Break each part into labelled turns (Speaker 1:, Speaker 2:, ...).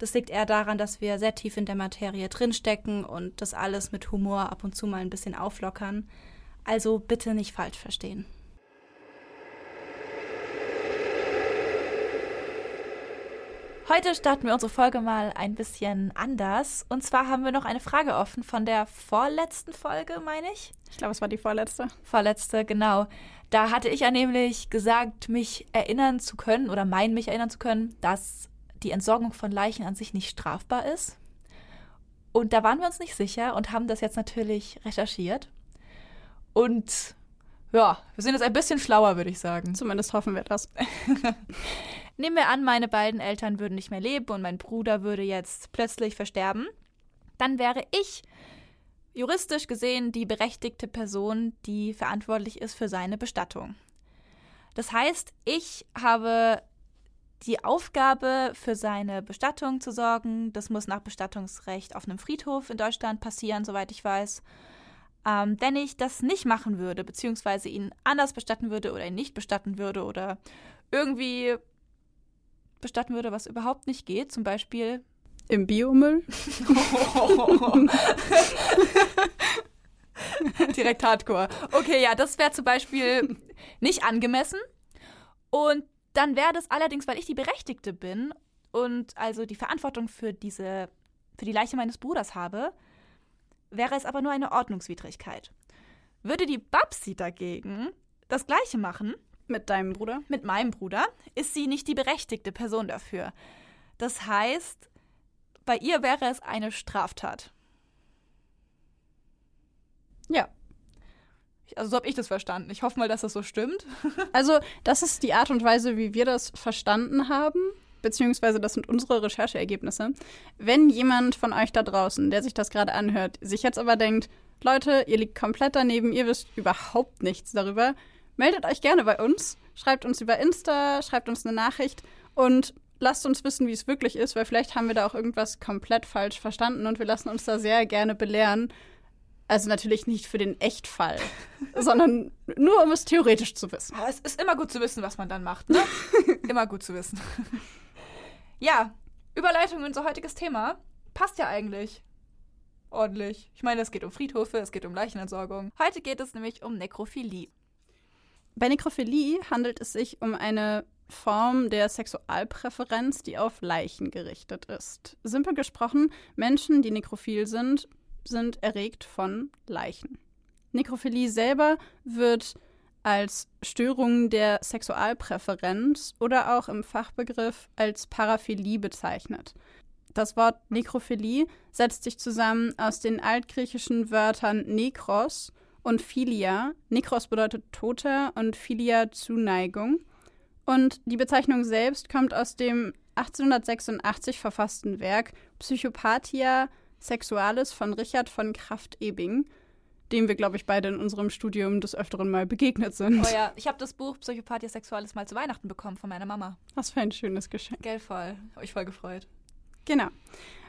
Speaker 1: Das liegt eher daran, dass wir sehr tief in der Materie drinstecken und das alles mit Humor ab und zu mal ein bisschen auflockern. Also bitte nicht falsch verstehen. Heute starten wir unsere Folge mal ein bisschen anders. Und zwar haben wir noch eine Frage offen von der vorletzten Folge, meine ich.
Speaker 2: Ich glaube, es war die vorletzte.
Speaker 1: Vorletzte, genau. Da hatte ich ja nämlich gesagt, mich erinnern zu können oder meinen mich erinnern zu können, dass die Entsorgung von Leichen an sich nicht strafbar ist. Und da waren wir uns nicht sicher und haben das jetzt natürlich recherchiert. Und ja, wir sind jetzt ein bisschen schlauer, würde ich sagen.
Speaker 2: Zumindest hoffen wir das.
Speaker 1: Nehmen wir an, meine beiden Eltern würden nicht mehr leben und mein Bruder würde jetzt plötzlich versterben. Dann wäre ich juristisch gesehen die berechtigte Person, die verantwortlich ist für seine Bestattung. Das heißt, ich habe die Aufgabe, für seine Bestattung zu sorgen. Das muss nach Bestattungsrecht auf einem Friedhof in Deutschland passieren, soweit ich weiß. Ähm, wenn ich das nicht machen würde, beziehungsweise ihn anders bestatten würde oder ihn nicht bestatten würde oder irgendwie bestatten würde, was überhaupt nicht geht, zum Beispiel
Speaker 2: im Biomüll.
Speaker 1: Direkt Hardcore. Okay, ja, das wäre zum Beispiel nicht angemessen. Und dann wäre das allerdings, weil ich die Berechtigte bin und also die Verantwortung für diese, für die Leiche meines Bruders habe, wäre es aber nur eine Ordnungswidrigkeit. Würde die Babsi dagegen das Gleiche machen,
Speaker 2: mit deinem Bruder?
Speaker 1: Mit meinem Bruder ist sie nicht die berechtigte Person dafür. Das heißt, bei ihr wäre es eine Straftat.
Speaker 2: Ja.
Speaker 1: Also so habe ich das verstanden. Ich hoffe mal, dass das so stimmt.
Speaker 2: also das ist die Art und Weise, wie wir das verstanden haben, beziehungsweise das sind unsere Rechercheergebnisse. Wenn jemand von euch da draußen, der sich das gerade anhört, sich jetzt aber denkt, Leute, ihr liegt komplett daneben, ihr wisst überhaupt nichts darüber, meldet euch gerne bei uns. Schreibt uns über Insta, schreibt uns eine Nachricht und lasst uns wissen, wie es wirklich ist, weil vielleicht haben wir da auch irgendwas komplett falsch verstanden und wir lassen uns da sehr gerne belehren. Also natürlich nicht für den Echtfall, sondern nur um es theoretisch zu wissen.
Speaker 1: Aber es ist immer gut zu wissen, was man dann macht, ne? immer gut zu wissen. ja, Überleitung in unser heutiges Thema. Passt ja eigentlich. Ordentlich. Ich meine, es geht um Friedhöfe, es geht um Leichenentsorgung. Heute geht es nämlich um Nekrophilie.
Speaker 2: Bei Nekrophilie handelt es sich um eine Form der Sexualpräferenz, die auf Leichen gerichtet ist. Simpel gesprochen, Menschen, die nekrophil sind, sind erregt von Leichen. Nekrophilie selber wird als Störung der Sexualpräferenz oder auch im Fachbegriff als Paraphilie bezeichnet. Das Wort Nekrophilie setzt sich zusammen aus den altgriechischen Wörtern nekros und Philia. Nekros bedeutet Toter und Philia Zuneigung. Und die Bezeichnung selbst kommt aus dem 1886 verfassten Werk Psychopathia Sexualis von Richard von Kraft-Ebing, dem wir, glaube ich, beide in unserem Studium des Öfteren mal begegnet sind.
Speaker 1: Oh ja, ich habe das Buch Psychopathia Sexualis mal zu Weihnachten bekommen von meiner Mama.
Speaker 2: Was für ein schönes Geschenk.
Speaker 1: Gell, voll. Habe ich voll gefreut.
Speaker 2: Genau.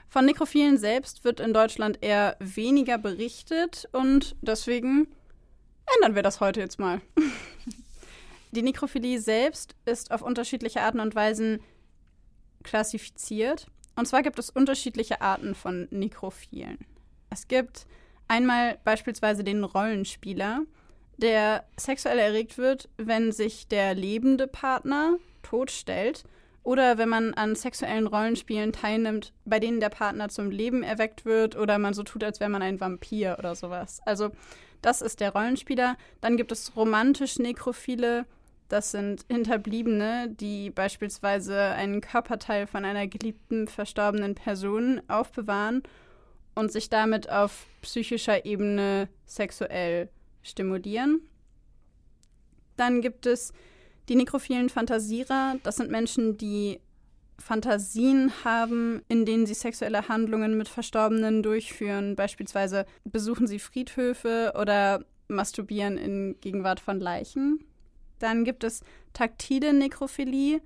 Speaker 2: Von Nekrophilen selbst wird in Deutschland eher weniger berichtet und deswegen ändern wir das heute jetzt mal. Die Nekrophilie selbst ist auf unterschiedliche Arten und Weisen klassifiziert. Und zwar gibt es unterschiedliche Arten von Nekrophilen. Es gibt einmal beispielsweise den Rollenspieler, der sexuell erregt wird, wenn sich der lebende Partner totstellt Oder wenn man an sexuellen Rollenspielen teilnimmt, bei denen der Partner zum Leben erweckt wird oder man so tut, als wäre man ein Vampir oder sowas. Also das ist der Rollenspieler. Dann gibt es romantisch Nekrophile. Das sind Hinterbliebene, die beispielsweise einen Körperteil von einer geliebten verstorbenen Person aufbewahren und sich damit auf psychischer Ebene sexuell stimulieren. Dann gibt es die nekrophilen Fantasierer. Das sind Menschen, die Fantasien haben, in denen sie sexuelle Handlungen mit Verstorbenen durchführen. Beispielsweise besuchen sie Friedhöfe oder masturbieren in Gegenwart von Leichen. Dann gibt es taktile Nekrophilie.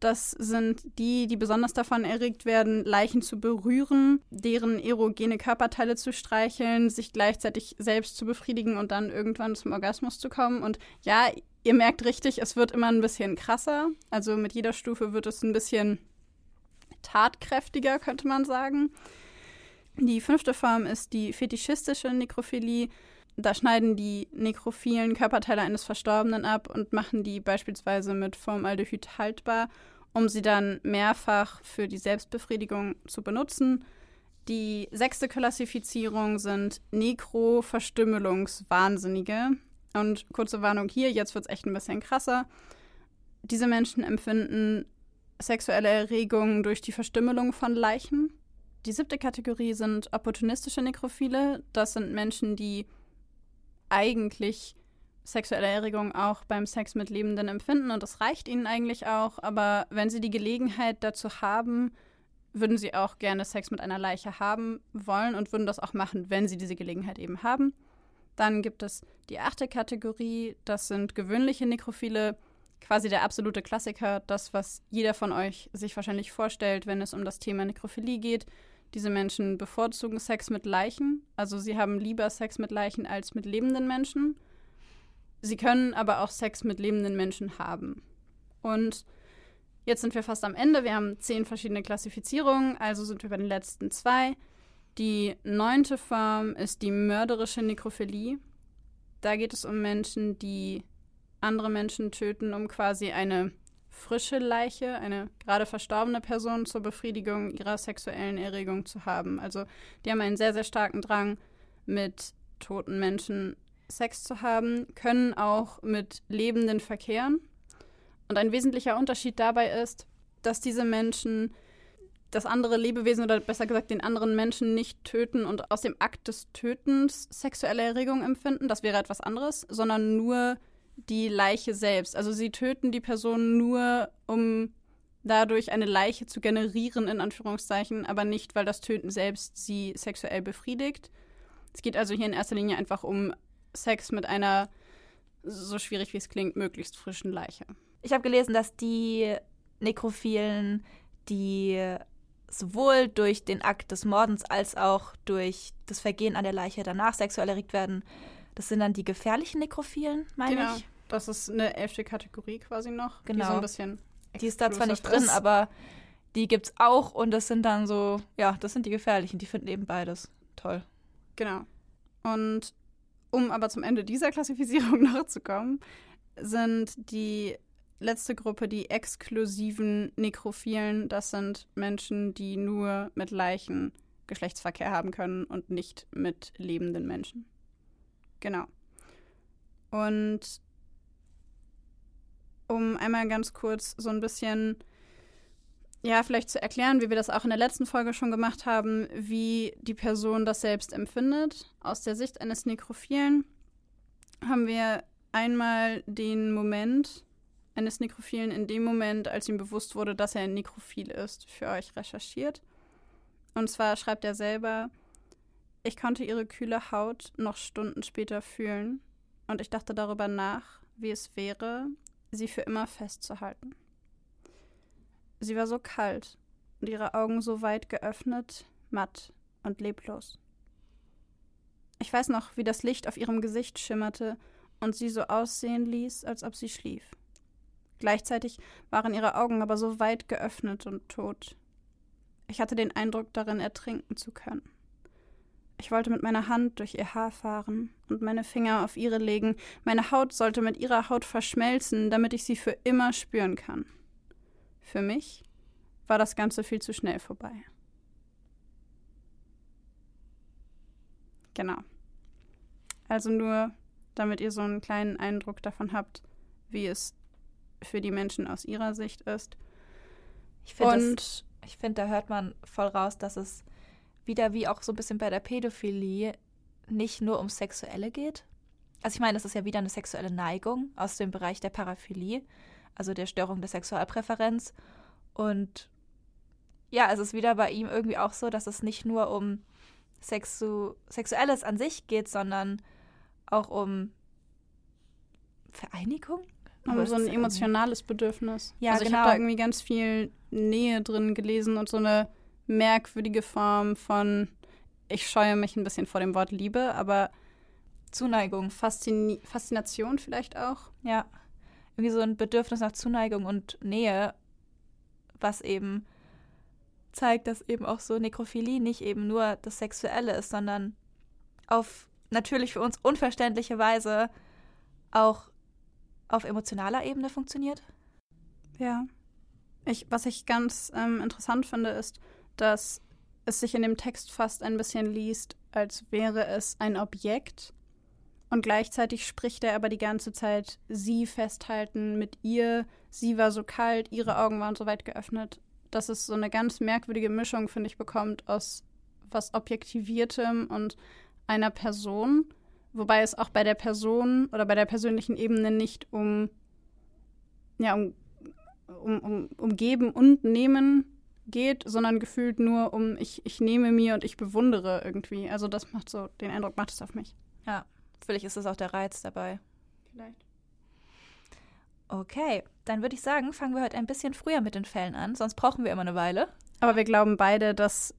Speaker 2: Das sind die, die besonders davon erregt werden, Leichen zu berühren, deren erogene Körperteile zu streicheln, sich gleichzeitig selbst zu befriedigen und dann irgendwann zum Orgasmus zu kommen. Und ja, ihr merkt richtig, es wird immer ein bisschen krasser. Also mit jeder Stufe wird es ein bisschen tatkräftiger, könnte man sagen. Die fünfte Form ist die fetischistische Nekrophilie. Da schneiden die nekrophilen Körperteile eines Verstorbenen ab und machen die beispielsweise mit Formaldehyd haltbar, um sie dann mehrfach für die Selbstbefriedigung zu benutzen. Die sechste Klassifizierung sind Nekro-Verstümmelungswahnsinnige. Und kurze Warnung hier, jetzt wird es echt ein bisschen krasser. Diese Menschen empfinden sexuelle Erregung durch die Verstümmelung von Leichen. Die siebte Kategorie sind opportunistische Nekrophile. Das sind Menschen, die eigentlich sexuelle Erregung auch beim Sex mit Lebenden empfinden und das reicht ihnen eigentlich auch, aber wenn sie die Gelegenheit dazu haben, würden sie auch gerne Sex mit einer Leiche haben wollen und würden das auch machen, wenn sie diese Gelegenheit eben haben. Dann gibt es die achte Kategorie, das sind gewöhnliche Nekrophile, quasi der absolute Klassiker, das, was jeder von euch sich wahrscheinlich vorstellt, wenn es um das Thema Nekrophilie geht. Diese Menschen bevorzugen Sex mit Leichen, also sie haben lieber Sex mit Leichen als mit lebenden Menschen. Sie können aber auch Sex mit lebenden Menschen haben. Und jetzt sind wir fast am Ende. Wir haben zehn verschiedene Klassifizierungen, also sind wir bei den letzten zwei. Die neunte Form ist die mörderische Nekrophilie. Da geht es um Menschen, die andere Menschen töten, um quasi eine frische Leiche, eine gerade verstorbene Person zur Befriedigung ihrer sexuellen Erregung zu haben. Also die haben einen sehr, sehr starken Drang, mit toten Menschen Sex zu haben, können auch mit Lebenden verkehren. Und ein wesentlicher Unterschied dabei ist, dass diese Menschen das andere Lebewesen oder besser gesagt den anderen Menschen nicht töten und aus dem Akt des Tötens sexuelle Erregung empfinden, das wäre etwas anderes, sondern nur die Leiche selbst. Also sie töten die Person nur, um dadurch eine Leiche zu generieren, in Anführungszeichen, aber nicht, weil das Töten selbst sie sexuell befriedigt. Es geht also hier in erster Linie einfach um Sex mit einer, so schwierig wie es klingt, möglichst frischen Leiche.
Speaker 1: Ich habe gelesen, dass die Nekrophilen, die sowohl durch den Akt des Mordens als auch durch das Vergehen an der Leiche danach sexuell erregt werden, das sind dann die gefährlichen Nekrophilen, meine genau. ich.
Speaker 2: Das ist eine elfte Kategorie quasi noch.
Speaker 1: Genau. Die
Speaker 2: so
Speaker 1: ein bisschen. Die ist da zwar nicht drin, ist. aber die gibt's auch und das sind dann so, ja, das sind die gefährlichen. Die finden eben beides toll.
Speaker 2: Genau. Und um aber zum Ende dieser Klassifizierung noch zu kommen, sind die letzte Gruppe die exklusiven Nekrophilen. Das sind Menschen, die nur mit Leichen Geschlechtsverkehr haben können und nicht mit lebenden Menschen. Genau. Und um einmal ganz kurz so ein bisschen, ja, vielleicht zu erklären, wie wir das auch in der letzten Folge schon gemacht haben, wie die Person das selbst empfindet. Aus der Sicht eines Nekrophilen haben wir einmal den Moment eines Nekrophilen in dem Moment, als ihm bewusst wurde, dass er ein Nekrophil ist, für euch recherchiert. Und zwar schreibt er selber, ich konnte ihre kühle Haut noch Stunden später fühlen und ich dachte darüber nach, wie es wäre, sie für immer festzuhalten. Sie war so kalt und ihre Augen so weit geöffnet, matt und leblos. Ich weiß noch, wie das Licht auf ihrem Gesicht schimmerte und sie so aussehen ließ, als ob sie schlief. Gleichzeitig waren ihre Augen aber so weit geöffnet und tot. Ich hatte den Eindruck, darin ertrinken zu können. Ich wollte mit meiner Hand durch ihr Haar fahren und meine Finger auf ihre legen. Meine Haut sollte mit ihrer Haut verschmelzen, damit ich sie für immer spüren kann. für mich war das Ganze viel zu schnell vorbei. Genau. Also nur, damit ihr so einen kleinen Eindruck davon habt, wie es für die Menschen aus ihrer Sicht ist.
Speaker 1: Ich finde, find, da hört man voll raus, dass es wieder wie auch so ein bisschen bei der Pädophilie nicht nur um Sexuelle geht. Also ich meine, das ist ja wieder eine sexuelle Neigung aus dem Bereich der Paraphilie, also der Störung der Sexualpräferenz. Und ja, es ist wieder bei ihm irgendwie auch so, dass es nicht nur um Sexu Sexuelles an sich geht, sondern auch um Vereinigung.
Speaker 2: Um so ein emotionales Bedürfnis.
Speaker 1: Ja,
Speaker 2: also ich
Speaker 1: genau.
Speaker 2: habe da irgendwie ganz viel Nähe drin gelesen und so eine merkwürdige Form von, ich scheue mich ein bisschen vor dem Wort Liebe, aber
Speaker 1: Zuneigung.
Speaker 2: Faszini Faszination vielleicht auch.
Speaker 1: Ja. Irgendwie so ein Bedürfnis nach Zuneigung und Nähe, was eben zeigt, dass eben auch so Nekrophilie nicht eben nur das Sexuelle ist, sondern auf natürlich für uns unverständliche Weise auch auf emotionaler Ebene funktioniert.
Speaker 2: Ja. Ich, was ich ganz ähm, interessant finde, ist, dass es sich in dem Text fast ein bisschen liest, als wäre es ein Objekt. Und gleichzeitig spricht er aber die ganze Zeit sie festhalten mit ihr. Sie war so kalt, ihre Augen waren so weit geöffnet dass es so eine ganz merkwürdige Mischung, finde ich, bekommt aus was Objektiviertem und einer Person, wobei es auch bei der Person oder bei der persönlichen Ebene nicht um, ja, um, um, um, um Geben und Nehmen geht, sondern gefühlt nur um ich, ich nehme mir und ich bewundere irgendwie. Also das macht so, den Eindruck macht es auf mich.
Speaker 1: Ja, vielleicht ist das auch der Reiz dabei.
Speaker 2: Vielleicht.
Speaker 1: Okay, dann würde ich sagen, fangen wir heute ein bisschen früher mit den Fällen an, sonst brauchen wir immer eine Weile.
Speaker 2: Aber wir glauben beide, dass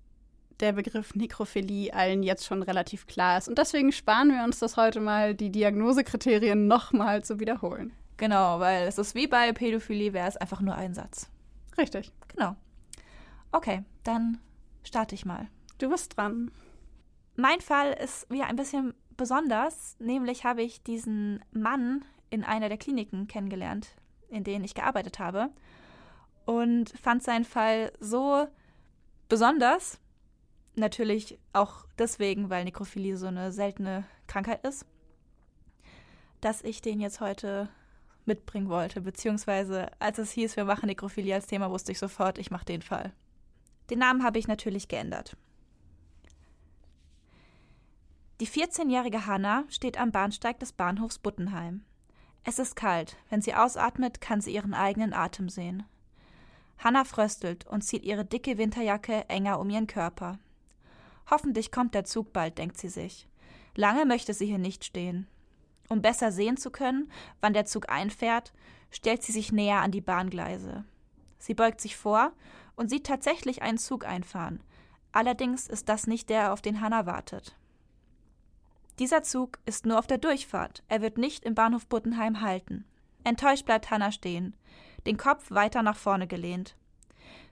Speaker 2: der Begriff Nekrophilie allen jetzt schon relativ klar ist. Und deswegen sparen wir uns das heute mal, die Diagnosekriterien nochmal zu wiederholen.
Speaker 1: Genau, weil es ist wie bei Pädophilie, wäre es einfach nur ein Satz.
Speaker 2: Richtig.
Speaker 1: Genau. Okay, dann starte ich mal.
Speaker 2: Du bist dran.
Speaker 1: Mein Fall ist wieder ein bisschen besonders, nämlich habe ich diesen Mann in einer der Kliniken kennengelernt, in denen ich gearbeitet habe. Und fand seinen Fall so besonders, natürlich auch deswegen, weil Nekrophilie so eine seltene Krankheit ist, dass ich den jetzt heute mitbringen wollte. Beziehungsweise, als es hieß, wir machen Nekrophilie als Thema, wusste ich sofort, ich mache den Fall. Den Namen habe ich natürlich geändert. Die 14-jährige Hanna steht am Bahnsteig des Bahnhofs Buttenheim. Es ist kalt. Wenn sie ausatmet, kann sie ihren eigenen Atem sehen. Hanna fröstelt und zieht ihre dicke Winterjacke enger um ihren Körper. Hoffentlich kommt der Zug bald, denkt sie sich. Lange möchte sie hier nicht stehen. Um besser sehen zu können, wann der Zug einfährt, stellt sie sich näher an die Bahngleise. Sie beugt sich vor und sieht tatsächlich einen Zug einfahren. Allerdings ist das nicht der, auf den Hanna wartet. Dieser Zug ist nur auf der Durchfahrt. Er wird nicht im Bahnhof Buttenheim halten. Enttäuscht bleibt Hanna stehen, den Kopf weiter nach vorne gelehnt.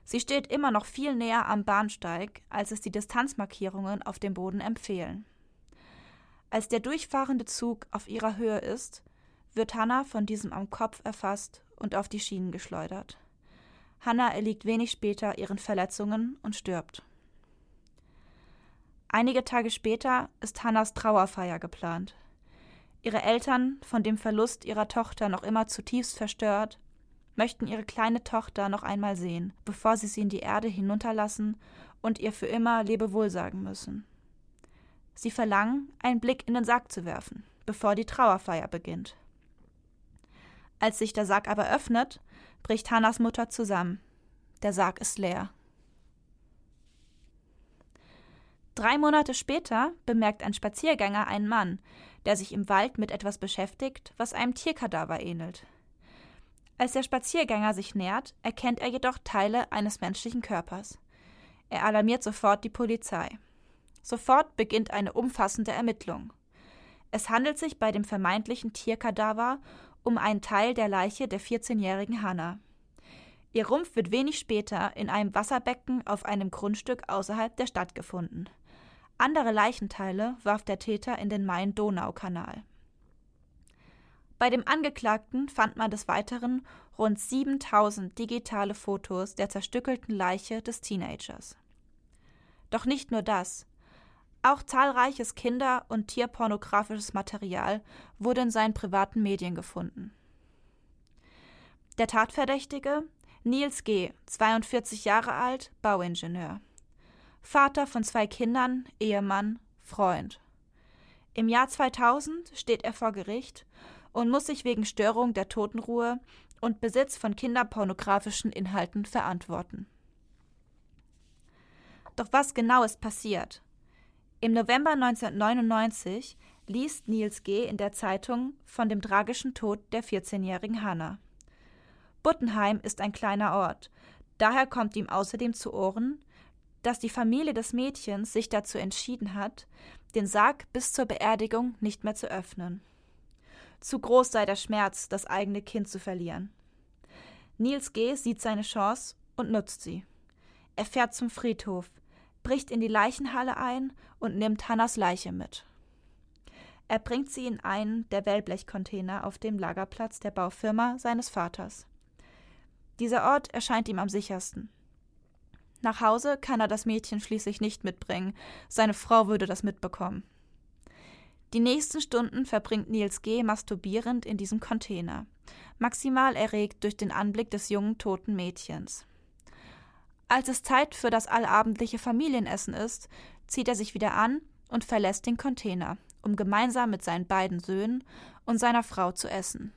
Speaker 1: Sie steht immer noch viel näher am Bahnsteig, als es die Distanzmarkierungen auf dem Boden empfehlen. Als der durchfahrende Zug auf ihrer Höhe ist, wird Hanna von diesem am Kopf erfasst und auf die Schienen geschleudert. Hanna erliegt wenig später ihren Verletzungen und stirbt. Einige Tage später ist Hannas Trauerfeier geplant. Ihre Eltern, von dem Verlust ihrer Tochter noch immer zutiefst verstört, möchten ihre kleine Tochter noch einmal sehen, bevor sie sie in die Erde hinunterlassen und ihr für immer Lebewohl sagen müssen. Sie verlangen, einen Blick in den Sarg zu werfen, bevor die Trauerfeier beginnt. Als sich der Sarg aber öffnet, bricht Hannas Mutter zusammen. Der Sarg ist leer. Drei Monate später bemerkt ein Spaziergänger einen Mann, der sich im Wald mit etwas beschäftigt, was einem Tierkadaver ähnelt. Als der Spaziergänger sich nähert, erkennt er jedoch Teile eines menschlichen Körpers. Er alarmiert sofort die Polizei. Sofort beginnt eine umfassende Ermittlung. Es handelt sich bei dem vermeintlichen Tierkadaver um einen Teil der Leiche der 14-jährigen Hanna. Ihr Rumpf wird wenig später in einem Wasserbecken auf einem Grundstück außerhalb der Stadt gefunden. Andere Leichenteile warf der Täter in den Main-Donau-Kanal. Bei dem Angeklagten fand man des Weiteren rund 7000 digitale Fotos der zerstückelten Leiche des Teenagers. Doch nicht nur das. Auch zahlreiches Kinder- und tierpornografisches Material wurde in seinen privaten Medien gefunden. Der Tatverdächtige Nils G., 42 Jahre alt, Bauingenieur. Vater von zwei Kindern, Ehemann, Freund. Im Jahr 2000 steht er vor Gericht und muss sich wegen Störung der Totenruhe und Besitz von kinderpornografischen Inhalten verantworten. Doch was genau ist passiert? Im November 1999 liest Nils G. in der Zeitung von dem tragischen Tod der 14-jährigen Hanna. Buttenheim ist ein kleiner Ort. Daher kommt ihm außerdem zu Ohren, dass die Familie des Mädchens sich dazu entschieden hat, den Sarg bis zur Beerdigung nicht mehr zu öffnen. Zu groß sei der Schmerz, das eigene Kind zu verlieren. Nils G. sieht seine Chance und nutzt sie. Er fährt zum Friedhof, bricht in die Leichenhalle ein und nimmt Hannas Leiche mit. Er bringt sie in einen der Wellblechcontainer auf dem Lagerplatz der Baufirma seines Vaters. Dieser Ort erscheint ihm am sichersten. Nach Hause kann er das Mädchen schließlich nicht mitbringen, seine Frau würde das mitbekommen. Die nächsten Stunden verbringt Nils G. masturbierend in diesem Container, maximal erregt durch den Anblick des jungen toten Mädchens. Als es Zeit für das allabendliche Familienessen ist, zieht er sich wieder an und verlässt den Container, um gemeinsam mit seinen beiden Söhnen und seiner Frau zu essen.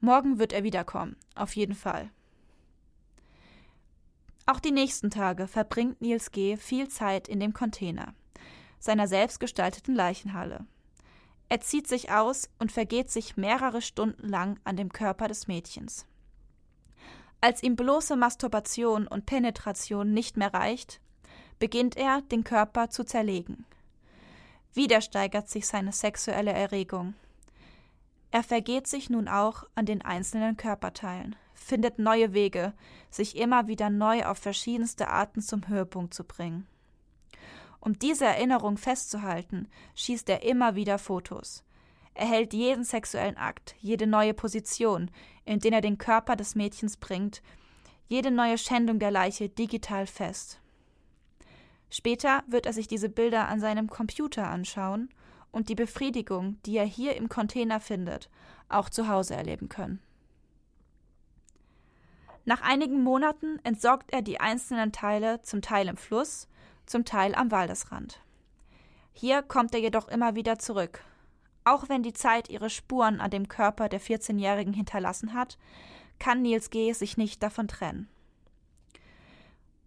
Speaker 1: Morgen wird er wiederkommen, auf jeden Fall. Auch die nächsten Tage verbringt Nils G. viel Zeit in dem Container, seiner selbstgestalteten Leichenhalle. Er zieht sich aus und vergeht sich mehrere Stunden lang an dem Körper des Mädchens. Als ihm bloße Masturbation und Penetration nicht mehr reicht, beginnt er, den Körper zu zerlegen. Wieder steigert sich seine sexuelle Erregung. Er vergeht sich nun auch an den einzelnen Körperteilen, findet neue Wege, sich immer wieder neu auf verschiedenste Arten zum Höhepunkt zu bringen. Um diese Erinnerung festzuhalten, schießt er immer wieder Fotos. Er hält jeden sexuellen Akt, jede neue Position, in den er den Körper des Mädchens bringt, jede neue Schändung der Leiche digital fest. Später wird er sich diese Bilder an seinem Computer anschauen und die Befriedigung, die er hier im Container findet, auch zu Hause erleben können. Nach einigen Monaten entsorgt er die einzelnen Teile zum Teil im Fluss, zum Teil am Waldesrand. Hier kommt er jedoch immer wieder zurück. Auch wenn die Zeit ihre Spuren an dem Körper der 14-Jährigen hinterlassen hat, kann Nils G. sich nicht davon trennen.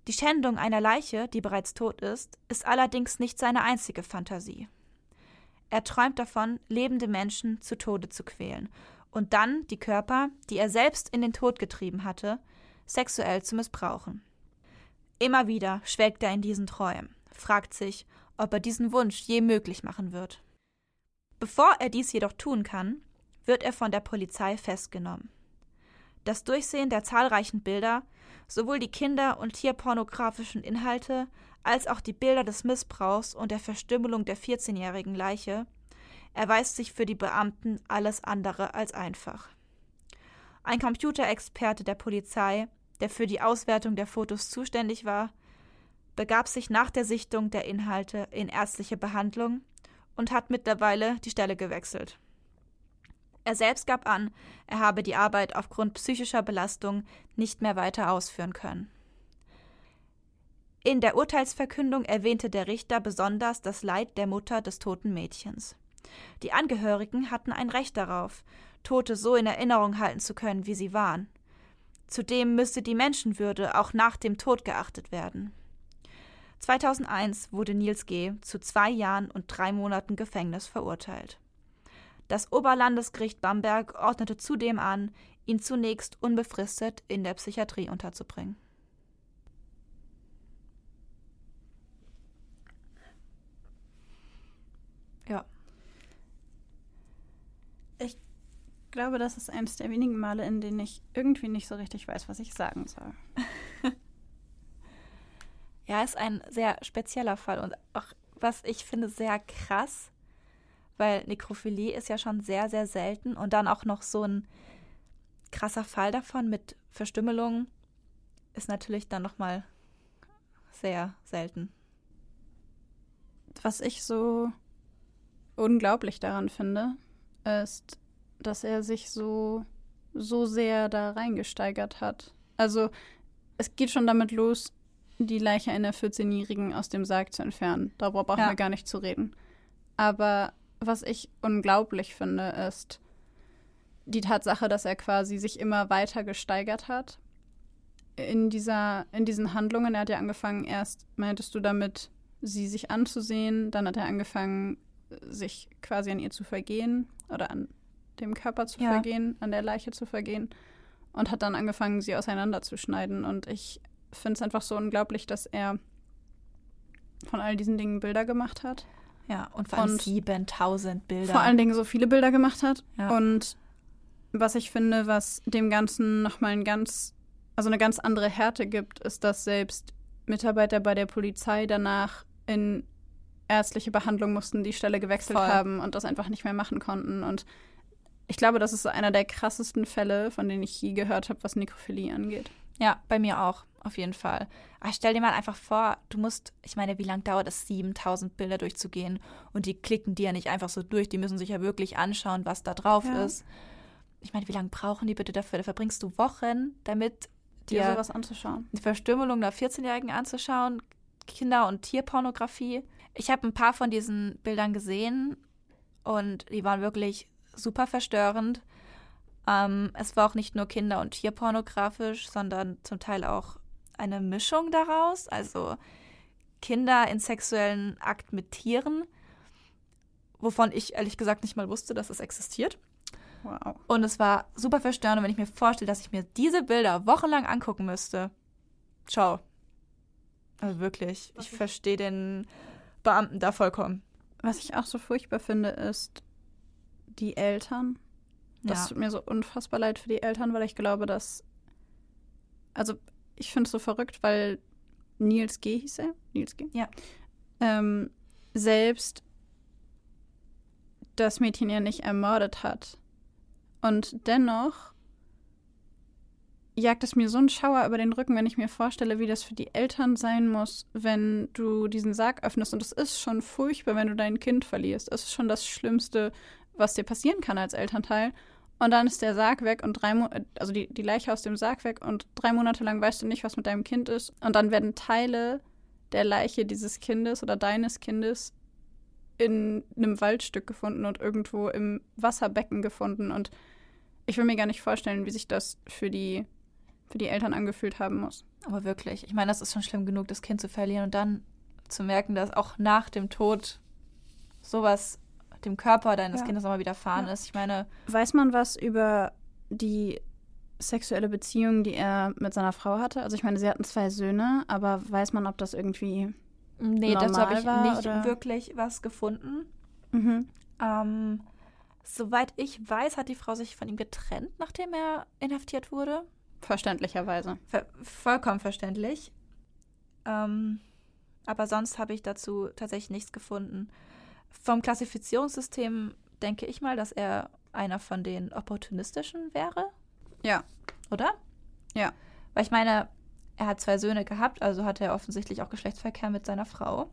Speaker 1: Die Schändung einer Leiche, die bereits tot ist, ist allerdings nicht seine einzige Fantasie. Er träumt davon, lebende Menschen zu Tode zu quälen und dann die Körper, die er selbst in den Tod getrieben hatte, sexuell zu missbrauchen. Immer wieder schwelgt er in diesen Träumen, fragt sich, ob er diesen Wunsch je möglich machen wird. Bevor er dies jedoch tun kann, wird er von der Polizei festgenommen. Das Durchsehen der zahlreichen Bilder, sowohl die kinder- und tierpornografischen Inhalte als auch die Bilder des Missbrauchs und der Verstümmelung der 14-jährigen Leiche, erweist sich für die Beamten alles andere als einfach. Ein Computerexperte der Polizei, der für die Auswertung der Fotos zuständig war, begab sich nach der Sichtung der Inhalte in ärztliche Behandlung und hat mittlerweile die Stelle gewechselt. Er selbst gab an, er habe die Arbeit aufgrund psychischer Belastung nicht mehr weiter ausführen können. In der Urteilsverkündung erwähnte der Richter besonders das Leid der Mutter des toten Mädchens. Die Angehörigen hatten ein Recht darauf, Tote so in Erinnerung halten zu können, wie sie waren. Zudem müsse die Menschenwürde auch nach dem Tod geachtet werden. 2001 wurde Nils G. zu zwei Jahren und drei Monaten Gefängnis verurteilt. Das Oberlandesgericht Bamberg ordnete zudem an, ihn zunächst unbefristet in der Psychiatrie unterzubringen.
Speaker 2: Ja. Ich glaube, das ist eines der wenigen Male, in denen ich irgendwie nicht so richtig weiß, was ich sagen soll.
Speaker 1: ja, ist ein sehr spezieller Fall und auch, was ich finde, sehr krass, weil Nekrophilie ist ja schon sehr, sehr selten und dann auch noch so ein krasser Fall davon mit Verstümmelung ist natürlich dann nochmal sehr selten.
Speaker 2: Was ich so unglaublich daran finde, ist, dass er sich so, so sehr da reingesteigert hat. Also es geht schon damit los, die Leiche einer 14-Jährigen aus dem Sarg zu entfernen. Darüber brauchen ja. wir gar nicht zu reden. Aber was ich unglaublich finde, ist die Tatsache, dass er quasi sich immer weiter gesteigert hat in dieser, in diesen Handlungen. Er hat ja angefangen, erst meintest du damit, sie sich anzusehen, dann hat er angefangen, sich quasi an ihr zu vergehen oder an dem Körper zu ja. vergehen, an der Leiche zu vergehen und hat dann angefangen, sie auseinanderzuschneiden. Und ich finde es einfach so unglaublich, dass er von all diesen Dingen Bilder gemacht hat.
Speaker 1: Ja, und vor allem und 7000 Bilder.
Speaker 2: Vor allen Dingen so viele Bilder gemacht hat. Ja. Und was ich finde, was dem Ganzen nochmal ein ganz, also eine ganz andere Härte gibt, ist, dass selbst Mitarbeiter bei der Polizei danach in ärztliche Behandlung mussten, die Stelle gewechselt Voll. haben und das einfach nicht mehr machen konnten. Und ich glaube, das ist einer der krassesten Fälle, von denen ich je gehört habe, was Nekrophilie angeht.
Speaker 1: Ja, bei mir auch, auf jeden Fall. Aber stell dir mal einfach vor, du musst, ich meine, wie lange dauert es, 7000 Bilder durchzugehen? Und die klicken die ja nicht einfach so durch, die müssen sich ja wirklich anschauen, was da drauf ja. ist. Ich meine, wie lange brauchen die bitte dafür? Da verbringst du Wochen damit,
Speaker 2: dir sowas anzuschauen.
Speaker 1: Die Verstümmelung der 14-Jährigen anzuschauen, Kinder- und Tierpornografie. Ich habe ein paar von diesen Bildern gesehen und die waren wirklich super verstörend. Ähm, es war auch nicht nur Kinder- und Tierpornografisch, sondern zum Teil auch eine Mischung daraus. Also Kinder in sexuellen Akt mit Tieren, wovon ich ehrlich gesagt nicht mal wusste, dass es existiert. Wow. Und es war super verstörend, wenn ich mir vorstelle, dass ich mir diese Bilder wochenlang angucken müsste. Ciao. Also wirklich, ich verstehe den Beamten da vollkommen.
Speaker 2: Was ich auch so furchtbar finde, ist die Eltern. Das ja. tut mir so unfassbar leid für die Eltern, weil ich glaube, dass. Also, ich finde es so verrückt, weil Nils G. hieß er. Nils G.
Speaker 1: Ja.
Speaker 2: Ähm, selbst das Mädchen ja nicht ermordet hat. Und dennoch jagt es mir so einen Schauer über den Rücken, wenn ich mir vorstelle, wie das für die Eltern sein muss, wenn du diesen Sarg öffnest. Und es ist schon furchtbar, wenn du dein Kind verlierst. Es ist schon das Schlimmste, was dir passieren kann als Elternteil. Und dann ist der Sarg weg und drei Mo also die, die Leiche aus dem Sarg weg und drei Monate lang weißt du nicht, was mit deinem Kind ist. Und dann werden Teile der Leiche dieses Kindes oder deines Kindes in einem Waldstück gefunden und irgendwo im Wasserbecken gefunden. Und ich will mir gar nicht vorstellen, wie sich das für die für die Eltern angefühlt haben muss.
Speaker 1: Aber wirklich, ich meine, das ist schon schlimm genug, das Kind zu verlieren und dann zu merken, dass auch nach dem Tod sowas dem Körper deines ja. Kindes nochmal widerfahren ja. ist. Ich meine.
Speaker 2: Weiß man was über die sexuelle Beziehung, die er mit seiner Frau hatte? Also ich meine, sie hatten zwei Söhne, aber weiß man, ob das irgendwie Nee, dazu habe ich
Speaker 1: nicht oder? wirklich was gefunden. Mhm. Ähm, soweit ich weiß, hat die Frau sich von ihm getrennt, nachdem er inhaftiert wurde.
Speaker 2: Verständlicherweise.
Speaker 1: Ver vollkommen verständlich. Ähm, aber sonst habe ich dazu tatsächlich nichts gefunden. Vom Klassifizierungssystem denke ich mal, dass er einer von den opportunistischen wäre.
Speaker 2: Ja.
Speaker 1: Oder?
Speaker 2: Ja.
Speaker 1: Weil ich meine, er hat zwei Söhne gehabt, also hat er offensichtlich auch Geschlechtsverkehr mit seiner Frau.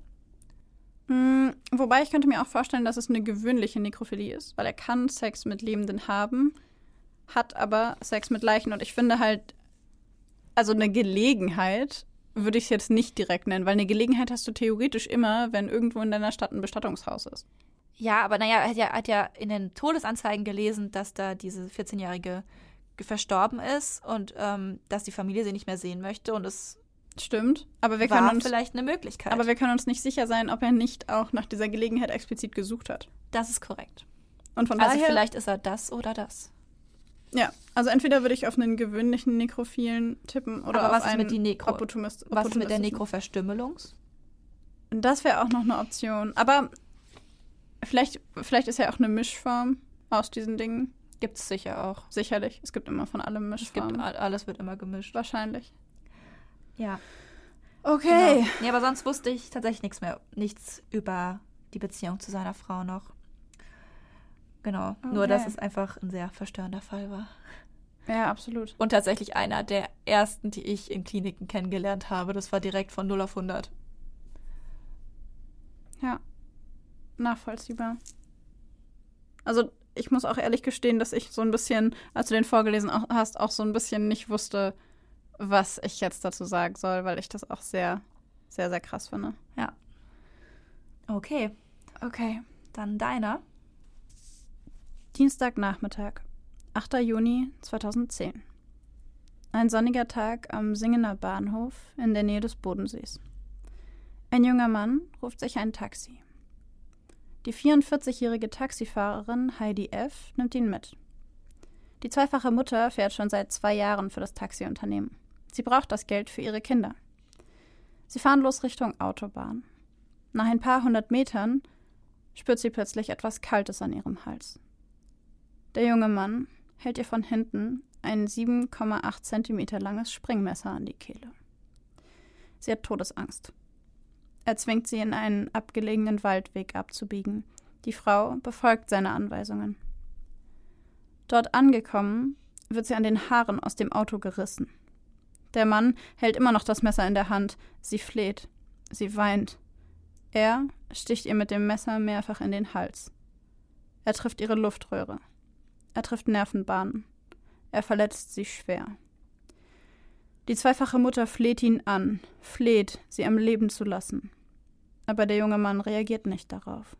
Speaker 2: Hm, wobei ich könnte mir auch vorstellen, dass es eine gewöhnliche Nekrophilie ist, weil er kann Sex mit Lebenden haben hat aber Sex mit Leichen. Und ich finde halt, also eine Gelegenheit würde ich es jetzt nicht direkt nennen, weil eine Gelegenheit hast du theoretisch immer, wenn irgendwo in deiner Stadt ein Bestattungshaus ist.
Speaker 1: Ja, aber naja, er hat ja, hat ja in den Todesanzeigen gelesen, dass da diese 14-Jährige verstorben ist und ähm, dass die Familie sie nicht mehr sehen möchte und es
Speaker 2: Stimmt, aber wir können uns
Speaker 1: vielleicht eine Möglichkeit.
Speaker 2: Aber wir können uns nicht sicher sein, ob er nicht auch nach dieser Gelegenheit explizit gesucht hat.
Speaker 1: Das ist korrekt.
Speaker 2: Und von
Speaker 1: also
Speaker 2: daher,
Speaker 1: vielleicht ist er das oder das.
Speaker 2: Ja, also entweder würde ich auf einen gewöhnlichen Nekrophilen tippen oder
Speaker 1: Aber
Speaker 2: auf
Speaker 1: einen
Speaker 2: mit
Speaker 1: Nekro Opportunist Was ist mit der Nekroverstümmelungs?
Speaker 2: Das wäre auch noch eine Option. Aber vielleicht, vielleicht ist ja auch eine Mischform aus diesen Dingen.
Speaker 1: Gibt es sicher auch.
Speaker 2: Sicherlich. Es gibt immer von allem Mischformen.
Speaker 1: Es gibt, alles wird immer gemischt.
Speaker 2: Wahrscheinlich.
Speaker 1: Ja.
Speaker 2: Okay.
Speaker 1: Genau. Nee, aber sonst wusste ich tatsächlich nichts mehr. Nichts über die Beziehung zu seiner Frau noch. Genau. Okay. Nur, dass es einfach ein sehr verstörender Fall war.
Speaker 2: Ja, absolut.
Speaker 1: Und tatsächlich einer der ersten, die ich in Kliniken kennengelernt habe. Das war direkt von 0 auf 100.
Speaker 2: Ja, nachvollziehbar. Also ich muss auch ehrlich gestehen, dass ich so ein bisschen, als du den vorgelesen hast, auch so ein bisschen nicht wusste, was ich jetzt dazu sagen soll, weil ich das auch sehr, sehr, sehr krass finde.
Speaker 1: Ja. Okay.
Speaker 2: Okay.
Speaker 1: Dann deiner.
Speaker 2: Dienstagnachmittag, 8. Juni 2010. Ein sonniger Tag am Singener Bahnhof in der Nähe des Bodensees. Ein junger Mann ruft sich ein Taxi. Die 44-jährige Taxifahrerin Heidi F. nimmt ihn mit. Die zweifache Mutter fährt schon seit zwei Jahren für das Taxiunternehmen. Sie braucht das Geld für ihre Kinder. Sie fahren los Richtung Autobahn. Nach ein paar hundert Metern spürt sie plötzlich etwas Kaltes an ihrem Hals. Der junge Mann hält ihr von hinten ein 7,8 Zentimeter langes Springmesser an die Kehle. Sie hat Todesangst. Er zwingt sie in einen abgelegenen Waldweg abzubiegen. Die Frau befolgt seine Anweisungen. Dort angekommen, wird sie an den Haaren aus dem Auto gerissen. Der Mann hält immer noch das Messer in der Hand. Sie fleht. Sie weint. Er sticht ihr mit dem Messer mehrfach in den Hals. Er trifft ihre Luftröhre. Er trifft Nervenbahnen. Er verletzt sie schwer. Die zweifache Mutter fleht ihn an, fleht, sie am Leben zu lassen. Aber der junge Mann reagiert nicht darauf.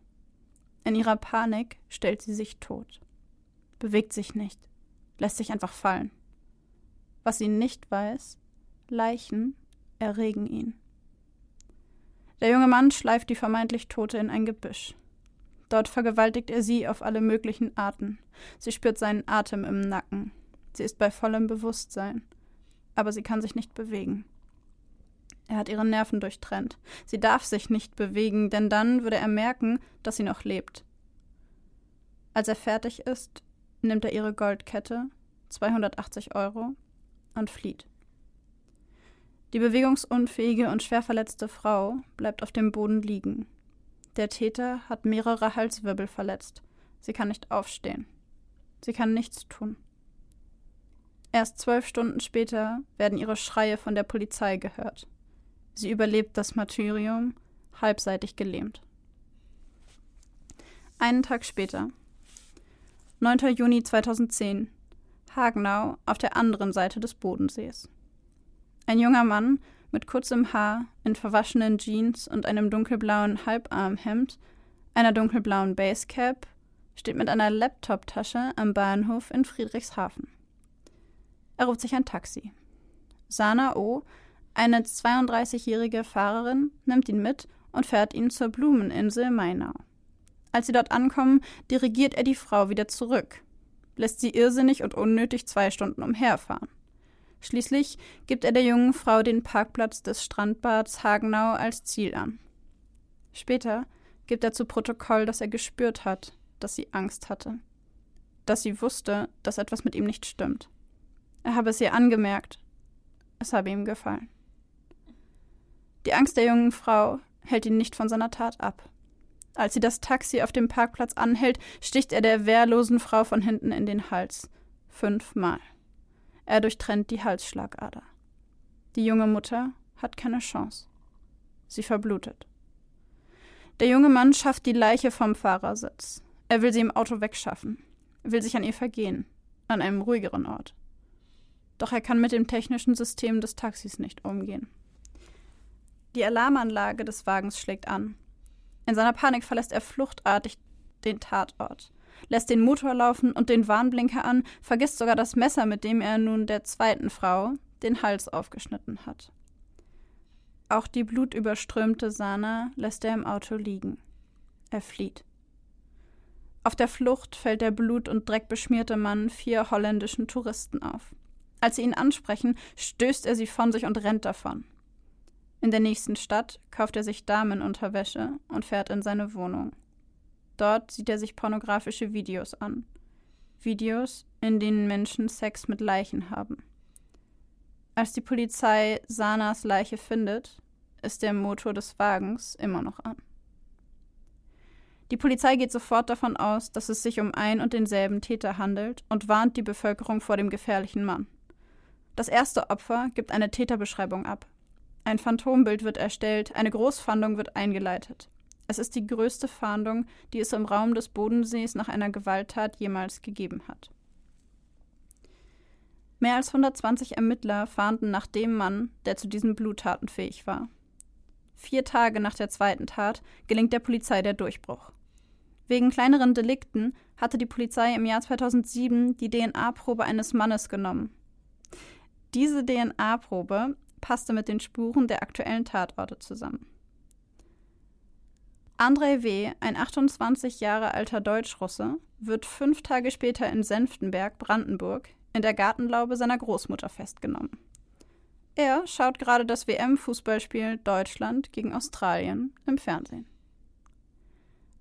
Speaker 2: In ihrer Panik stellt sie sich tot, bewegt sich nicht, lässt sich einfach fallen. Was sie nicht weiß, Leichen erregen ihn. Der junge Mann schleift die vermeintlich Tote in ein Gebüsch. Dort vergewaltigt er sie auf alle möglichen Arten. Sie spürt seinen Atem im Nacken. Sie ist bei vollem Bewusstsein. Aber sie kann sich nicht bewegen. Er hat ihre Nerven durchtrennt. Sie darf sich nicht bewegen, denn dann würde er merken, dass sie noch lebt. Als er fertig ist, nimmt er ihre Goldkette, 280 Euro, und flieht. Die bewegungsunfähige und schwer verletzte Frau bleibt auf dem Boden liegen. Der Täter hat mehrere Halswirbel verletzt. Sie kann nicht aufstehen. Sie kann nichts tun. Erst zwölf Stunden später werden ihre Schreie von der Polizei gehört. Sie überlebt das Martyrium, halbseitig gelähmt. Einen Tag später, 9. Juni 2010, Hagenau auf der anderen Seite des Bodensees. Ein junger Mann mit kurzem Haar, in verwaschenen Jeans und einem dunkelblauen Halbarmhemd, einer dunkelblauen Basecap, steht mit einer Laptoptasche am Bahnhof in Friedrichshafen. Er ruft sich ein Taxi. Sana O., eine 32-jährige Fahrerin, nimmt ihn mit und fährt ihn zur Blumeninsel Mainau. Als sie dort ankommen, dirigiert er die Frau wieder zurück, lässt sie irrsinnig und unnötig zwei Stunden umherfahren. Schließlich gibt er der jungen Frau den Parkplatz des Strandbads Hagenau als Ziel an. Später gibt er zu Protokoll, dass er gespürt hat, dass sie Angst hatte, dass sie wusste, dass etwas mit ihm nicht stimmt. Er habe es ihr angemerkt. Es habe ihm gefallen. Die Angst der jungen Frau hält ihn nicht von seiner Tat ab. Als sie das Taxi auf dem Parkplatz anhält, sticht er der wehrlosen Frau von hinten in den Hals. Fünfmal. Er durchtrennt die Halsschlagader. Die junge Mutter hat keine Chance. Sie verblutet. Der junge Mann schafft die Leiche vom Fahrersitz. Er will sie im Auto wegschaffen, will sich an ihr vergehen, an einem ruhigeren Ort. Doch er kann mit dem technischen System des Taxis nicht umgehen. Die Alarmanlage des Wagens schlägt an. In seiner Panik verlässt er fluchtartig den Tatort lässt den Motor laufen und den Warnblinker an, vergisst sogar das Messer, mit dem er nun der zweiten Frau den Hals aufgeschnitten hat. Auch die blutüberströmte Sana lässt er im Auto liegen. Er flieht. Auf der Flucht fällt der blut- und dreckbeschmierte Mann vier holländischen Touristen auf. Als sie ihn ansprechen, stößt er sie von sich und rennt davon. In der nächsten Stadt kauft er sich Damenunterwäsche und fährt in seine Wohnung. Dort sieht er sich pornografische Videos an. Videos, in denen Menschen Sex mit Leichen haben. Als die Polizei Sanas Leiche findet, ist der Motor des Wagens immer noch an. Die Polizei geht sofort davon aus, dass es sich um ein und denselben Täter handelt und warnt die Bevölkerung vor dem gefährlichen Mann. Das erste Opfer gibt eine Täterbeschreibung ab. Ein Phantombild wird erstellt, eine Großfahndung wird eingeleitet. Es ist die größte Fahndung, die es im Raum des Bodensees nach einer Gewalttat jemals gegeben hat. Mehr als 120 Ermittler fahnden nach dem Mann, der zu diesen Bluttaten fähig war. Vier Tage nach der zweiten Tat gelingt der Polizei der Durchbruch. Wegen kleineren Delikten hatte die Polizei im Jahr 2007 die DNA-Probe eines Mannes genommen. Diese DNA-Probe passte mit den Spuren der aktuellen Tatorte zusammen. Andrei W., ein 28 Jahre alter Deutschrusse, wird fünf Tage später in Senftenberg, Brandenburg, in der Gartenlaube seiner Großmutter festgenommen. Er schaut gerade das WM-Fußballspiel Deutschland gegen Australien im Fernsehen.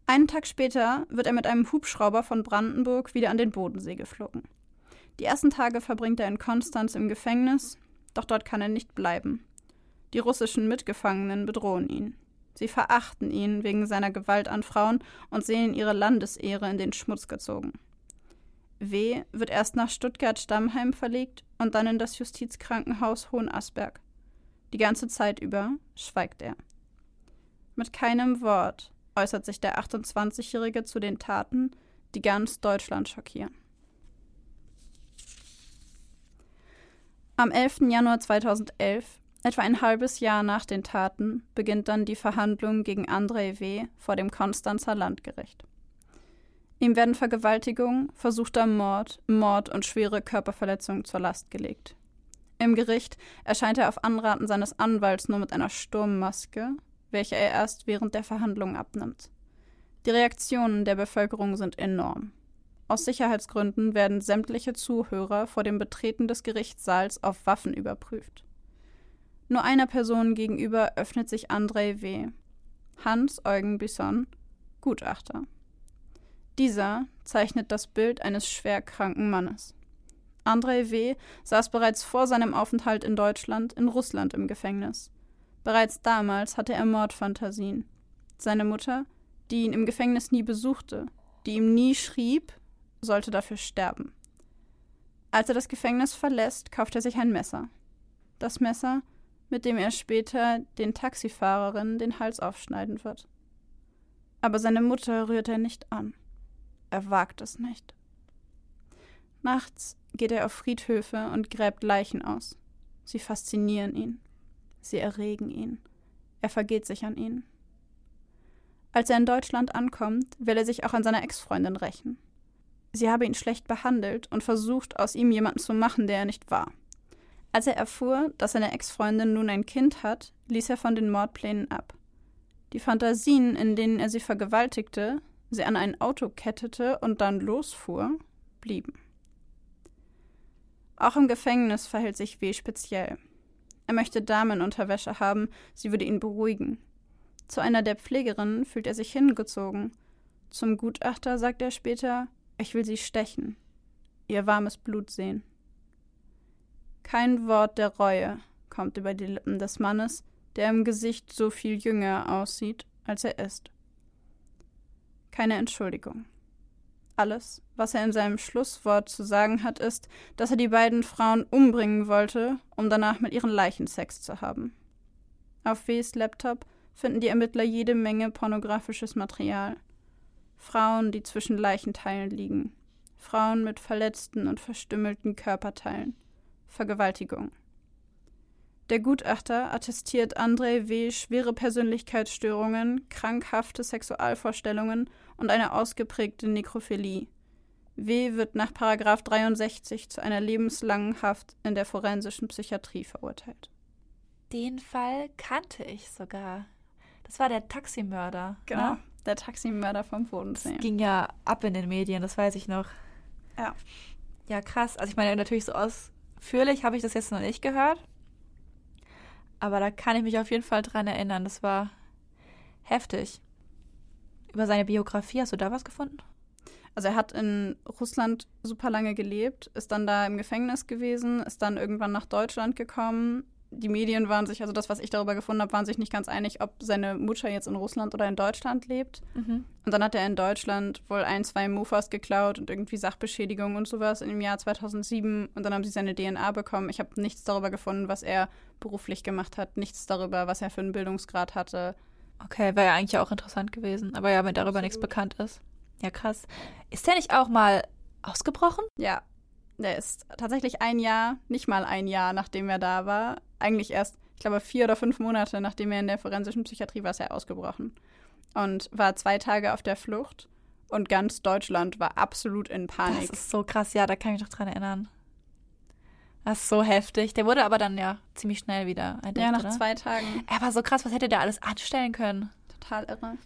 Speaker 2: Einen Tag später wird er mit einem Hubschrauber von Brandenburg wieder an den Bodensee geflogen. Die ersten Tage verbringt er in Konstanz im Gefängnis, doch dort kann er nicht bleiben. Die russischen Mitgefangenen bedrohen ihn. Sie verachten ihn wegen seiner Gewalt an Frauen und sehen ihre Landesehre in den Schmutz gezogen. W. wird erst nach Stuttgart-Stammheim verlegt und dann in das Justizkrankenhaus Hohenasperg. Die ganze Zeit über schweigt er. Mit keinem Wort äußert sich der 28-Jährige zu den Taten, die ganz Deutschland schockieren. Am 11. Januar 2011 Etwa ein halbes Jahr nach den Taten beginnt dann die Verhandlung gegen Andrei W. vor dem Konstanzer Landgericht. Ihm werden Vergewaltigung, versuchter Mord, Mord und schwere Körperverletzung zur Last gelegt. Im Gericht erscheint er auf Anraten seines Anwalts nur mit einer Sturmmaske, welche er erst während der Verhandlung abnimmt. Die Reaktionen der Bevölkerung sind enorm. Aus Sicherheitsgründen werden sämtliche Zuhörer vor dem Betreten des Gerichtssaals auf Waffen überprüft. Nur einer Person gegenüber öffnet sich André W., Hans-Eugen Bisson, Gutachter. Dieser zeichnet das Bild eines schwerkranken Mannes. André W. saß bereits vor seinem Aufenthalt in Deutschland in Russland im Gefängnis. Bereits damals hatte er Mordfantasien. Seine Mutter, die ihn im Gefängnis nie besuchte, die ihm nie schrieb, sollte dafür sterben. Als er das Gefängnis verlässt, kauft er sich ein Messer. Das Messer mit dem er später den Taxifahrerinnen den Hals aufschneiden wird. Aber seine Mutter rührt er nicht an. Er wagt es nicht. Nachts geht er auf Friedhöfe und gräbt Leichen aus. Sie faszinieren ihn. Sie erregen ihn. Er vergeht sich an ihnen. Als er in Deutschland ankommt, will er sich auch an seiner Ex-Freundin rächen. Sie habe ihn schlecht behandelt und versucht, aus ihm jemanden zu machen, der er nicht war. Als er erfuhr, dass seine Ex-Freundin nun ein Kind hat, ließ er von den Mordplänen ab. Die Fantasien, in denen er sie vergewaltigte, sie an ein Auto kettete und dann losfuhr, blieben. Auch im Gefängnis verhält sich W. speziell. Er möchte Damenunterwäsche haben, sie würde ihn beruhigen. Zu einer der Pflegerinnen fühlt er sich hingezogen. Zum Gutachter sagt er später, ich will sie stechen, ihr warmes Blut sehen. Kein Wort der Reue kommt über die Lippen des Mannes, der im Gesicht so viel jünger aussieht, als er ist. Keine Entschuldigung. Alles, was er in seinem Schlusswort zu sagen hat, ist, dass er die beiden Frauen umbringen wollte, um danach mit ihren Leichen Sex zu haben. Auf Ws Laptop finden die Ermittler jede Menge pornografisches Material. Frauen, die zwischen Leichenteilen liegen. Frauen mit verletzten und verstümmelten Körperteilen. Vergewaltigung. Der Gutachter attestiert André W. schwere Persönlichkeitsstörungen, krankhafte Sexualvorstellungen und eine ausgeprägte Nekrophilie. W. wird nach 63 zu einer lebenslangen Haft in der forensischen Psychiatrie verurteilt.
Speaker 1: Den Fall kannte ich sogar. Das war der Taximörder.
Speaker 2: Genau, ne? der Taximörder vom Bodensee.
Speaker 1: Das ging ja ab in den Medien, das weiß ich noch.
Speaker 2: Ja.
Speaker 1: Ja, krass. Also ich meine natürlich so aus Ausführlich habe ich das jetzt noch nicht gehört. Aber da kann ich mich auf jeden Fall dran erinnern. Das war heftig. Über seine Biografie, hast du da was gefunden?
Speaker 2: Also er hat in Russland super lange gelebt, ist dann da im Gefängnis gewesen, ist dann irgendwann nach Deutschland gekommen, die Medien waren sich, also das, was ich darüber gefunden habe, waren sich nicht ganz einig, ob seine Mutter jetzt in Russland oder in Deutschland lebt.
Speaker 1: Mhm.
Speaker 2: Und dann hat er in Deutschland wohl ein, zwei Mofas geklaut und irgendwie Sachbeschädigung und sowas im Jahr 2007. Und dann haben sie seine DNA bekommen. Ich habe nichts darüber gefunden, was er beruflich gemacht hat, nichts darüber, was er für einen Bildungsgrad hatte.
Speaker 1: Okay, wäre ja eigentlich auch interessant gewesen. Aber ja, wenn darüber
Speaker 2: Absolut.
Speaker 1: nichts bekannt ist. Ja, krass. Ist der nicht auch mal ausgebrochen?
Speaker 2: Ja, der ist tatsächlich ein Jahr, nicht mal ein Jahr, nachdem er da war, eigentlich erst, ich glaube, vier oder fünf Monate, nachdem er in der forensischen Psychiatrie war, ist er ausgebrochen. Und war zwei Tage auf der Flucht. Und ganz Deutschland war absolut in
Speaker 1: Das
Speaker 2: Panik.
Speaker 1: ist so krass. Ja, da kann ich mich doch dran erinnern. Das ist so heftig. Der wurde aber dann ja ziemlich schnell wieder entdeckt,
Speaker 2: Ja, nach
Speaker 1: oder?
Speaker 2: zwei Tagen.
Speaker 1: Er war so krass. Was hätte der alles anstellen können?
Speaker 2: Total irre.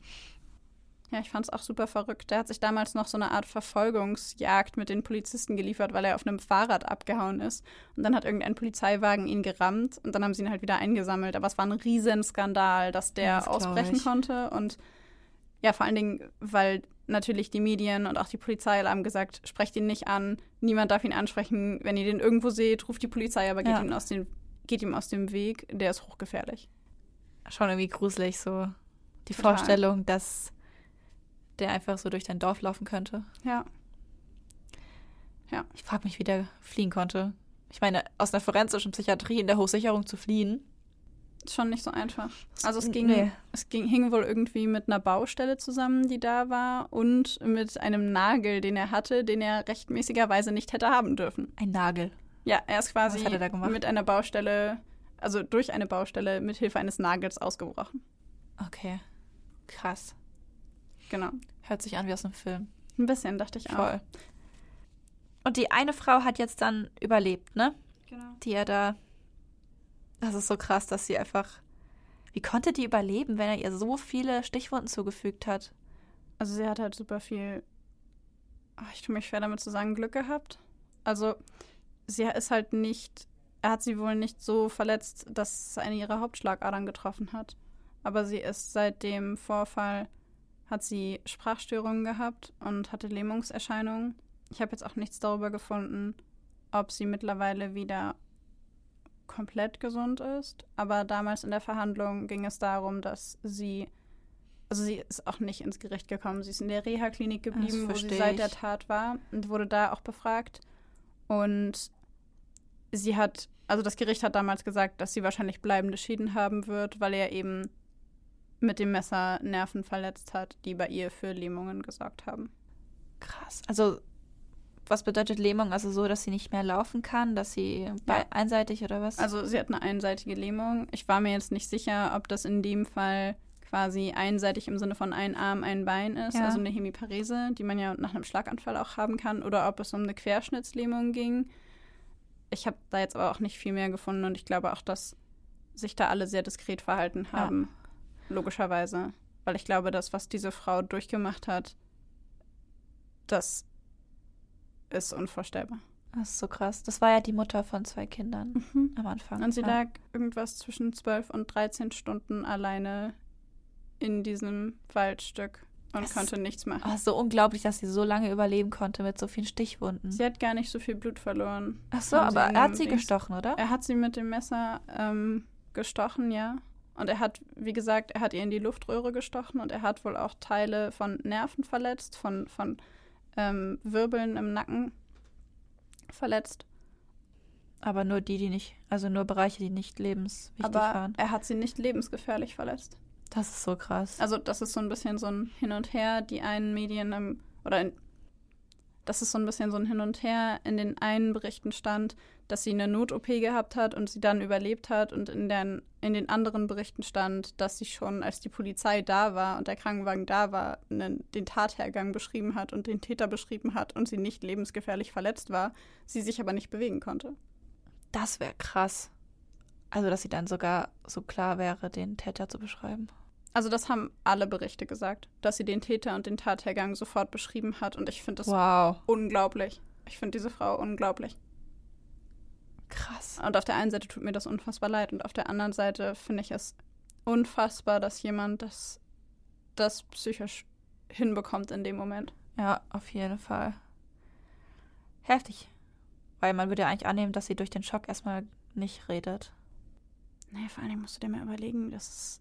Speaker 2: Ja, ich fand es auch super verrückt. Der hat sich damals noch so eine Art Verfolgungsjagd mit den Polizisten geliefert, weil er auf einem Fahrrad abgehauen ist. Und dann hat irgendein Polizeiwagen ihn gerammt und dann haben sie ihn halt wieder eingesammelt. Aber es war ein Riesenskandal, dass der
Speaker 1: Ja, das
Speaker 2: ausbrechen konnte. Und ja, vor allen Dingen, weil natürlich die Medien und auch die Polizei alle haben gesagt, sprecht ihn nicht an, niemand darf ihn ansprechen. Wenn ihr den irgendwo seht, ruft die Polizei, aber geht,
Speaker 1: Ja.
Speaker 2: ihm, aus dem, geht ihm aus dem Weg. Der ist hochgefährlich.
Speaker 1: Schon irgendwie gruselig, so die
Speaker 2: Total.
Speaker 1: Vorstellung, dass der einfach so durch dein Dorf laufen könnte.
Speaker 2: Ja.
Speaker 1: Ich frage mich, wie der fliehen konnte. Ich meine, aus einer forensischen Psychiatrie in der Hochsicherung zu fliehen.
Speaker 2: schon nicht so einfach. Also es ging,
Speaker 1: Nee.
Speaker 2: es ging, hing wohl irgendwie mit einer Baustelle zusammen, die da war, und mit einem Nagel, den er hatte, den er rechtmäßigerweise nicht hätte haben dürfen.
Speaker 1: Ein Nagel.
Speaker 2: Ja, er ist quasi
Speaker 1: er
Speaker 2: mit einer Baustelle, also durch eine Baustelle mit Hilfe eines Nagels ausgebrochen.
Speaker 1: Okay. Krass.
Speaker 2: Genau.
Speaker 1: Hört sich an wie aus einem Film.
Speaker 2: Ein bisschen, dachte ich auch.
Speaker 1: Voll. Und die eine Frau hat jetzt dann überlebt, ne?
Speaker 2: Genau.
Speaker 1: Die er da. Das ist so krass, dass sie einfach. Wie konnte die überleben, wenn er ihr so viele Stichwunden zugefügt hat?
Speaker 2: Also sie hat halt super viel, ach, ich tue mich schwer damit zu sagen, Glück gehabt. Also sie ist halt nicht, er hat sie wohl nicht so verletzt, dass es eine ihrer Hauptschlagadern getroffen hat. Aber sie ist seit dem Vorfall, hat sie Sprachstörungen gehabt und hatte Lähmungserscheinungen. Ich habe jetzt auch nichts darüber gefunden, ob sie mittlerweile wieder komplett gesund ist. Aber damals in der Verhandlung ging es darum, dass sie also sie ist auch nicht ins Gericht gekommen. Sie ist in der Reha-Klinik geblieben, wo sie seit der. Tat war und wurde da auch befragt. Und sie hat, also das Gericht hat damals gesagt, dass sie wahrscheinlich bleibende Schäden haben wird, weil er eben mit dem Messer Nerven verletzt hat, die bei ihr für Lähmungen gesorgt haben.
Speaker 1: Krass. Also, was bedeutet Lähmung? Also so, dass sie nicht mehr laufen kann, dass sie bei einseitig oder was?
Speaker 2: Also sie hat eine einseitige Lähmung. Ich war mir jetzt nicht sicher, ob das in dem Fall quasi einseitig im Sinne von ein Arm, ein Bein ist,
Speaker 1: Ja.
Speaker 2: also eine Hemiparese, die man ja nach einem Schlaganfall auch haben kann, oder ob es um eine Querschnittslähmung ging. Ich habe da jetzt aber auch nicht viel mehr gefunden und ich glaube auch, dass sich da alle sehr diskret verhalten
Speaker 1: Ja.
Speaker 2: Logischerweise. Weil ich glaube, das, was diese Frau durchgemacht hat, das ist unvorstellbar.
Speaker 1: das ist so krass. Das war ja die Mutter von zwei Kindern am Anfang.
Speaker 2: Und sie
Speaker 1: ja.
Speaker 2: lag irgendwas zwischen 12 und 13 Stunden alleine in diesem Waldstück und
Speaker 1: Es-
Speaker 2: konnte nichts machen.
Speaker 1: Oh, so unglaublich, dass sie so lange überleben konnte mit so vielen Stichwunden.
Speaker 2: Sie hat gar nicht so viel Blut verloren.
Speaker 1: Ach so, aber er hat sie
Speaker 2: Dings-
Speaker 1: gestochen, oder?
Speaker 2: Er hat sie mit dem Messer ähm, gestochen, ja. Und er hat, wie gesagt, er hat ihr in die Luftröhre gestochen und er hat wohl auch Teile von Nerven verletzt, von, von ähm, Wirbeln im Nacken verletzt.
Speaker 1: Aber nur die, die nicht, also nur Bereiche, die nicht lebenswichtig
Speaker 2: Aber
Speaker 1: waren.
Speaker 2: er hat sie nicht lebensgefährlich verletzt.
Speaker 1: Das ist so krass.
Speaker 2: Also das ist so ein bisschen so ein Hin und Her, die einen Medien im, oder in, das ist so ein bisschen so ein Hin und Her. In den einen Berichten stand, dass sie eine Not-OP gehabt hat und sie dann überlebt hat und in den, in den anderen Berichten stand, dass sie schon, als die Polizei da war und der Krankenwagen da war, nen- den Tathergang beschrieben hat und den Täter beschrieben hat und sie nicht lebensgefährlich verletzt war, sie sich aber nicht bewegen konnte.
Speaker 1: Das wäre krass. Also, dass sie dann sogar so klar wäre, den Täter zu beschreiben.
Speaker 2: Also das haben alle Berichte gesagt, dass sie den Täter und den Tathergang sofort beschrieben hat und ich finde das
Speaker 1: Wow.
Speaker 2: unglaublich. Ich finde diese Frau unglaublich.
Speaker 1: Krass.
Speaker 2: Und auf der einen Seite tut mir das unfassbar leid und auf der anderen Seite finde ich es unfassbar, dass jemand das, das psychisch hinbekommt in dem Moment.
Speaker 1: Ja, auf jeden Fall. Heftig. Weil man würde ja eigentlich annehmen, dass sie durch den Schock erstmal nicht redet.
Speaker 2: Nee, vor allen Dingen musst du dir mal überlegen, dass,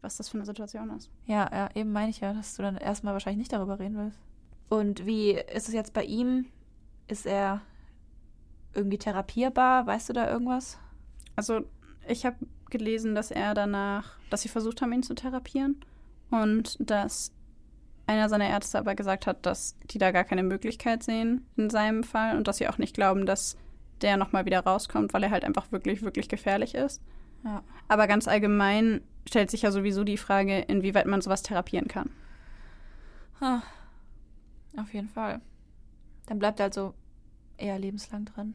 Speaker 2: was das für eine Situation ist.
Speaker 1: Ja, ja, eben meine ich ja, dass du dann erstmal wahrscheinlich nicht darüber reden willst. Und wie ist es jetzt bei ihm? Ist er irgendwie therapierbar? Weißt du da irgendwas?
Speaker 2: Also, ich habe gelesen, dass er danach, dass sie versucht haben, ihn zu therapieren und dass einer seiner Ärzte aber gesagt hat, dass die da gar keine Möglichkeit sehen in seinem Fall und dass sie auch nicht glauben, dass der nochmal wieder rauskommt, weil er halt einfach wirklich, wirklich gefährlich ist.
Speaker 1: Ja.
Speaker 2: Aber ganz allgemein stellt sich ja sowieso die Frage, inwieweit man sowas therapieren kann.
Speaker 1: Ah, auf jeden Fall. Dann bleibt also eher lebenslang drin.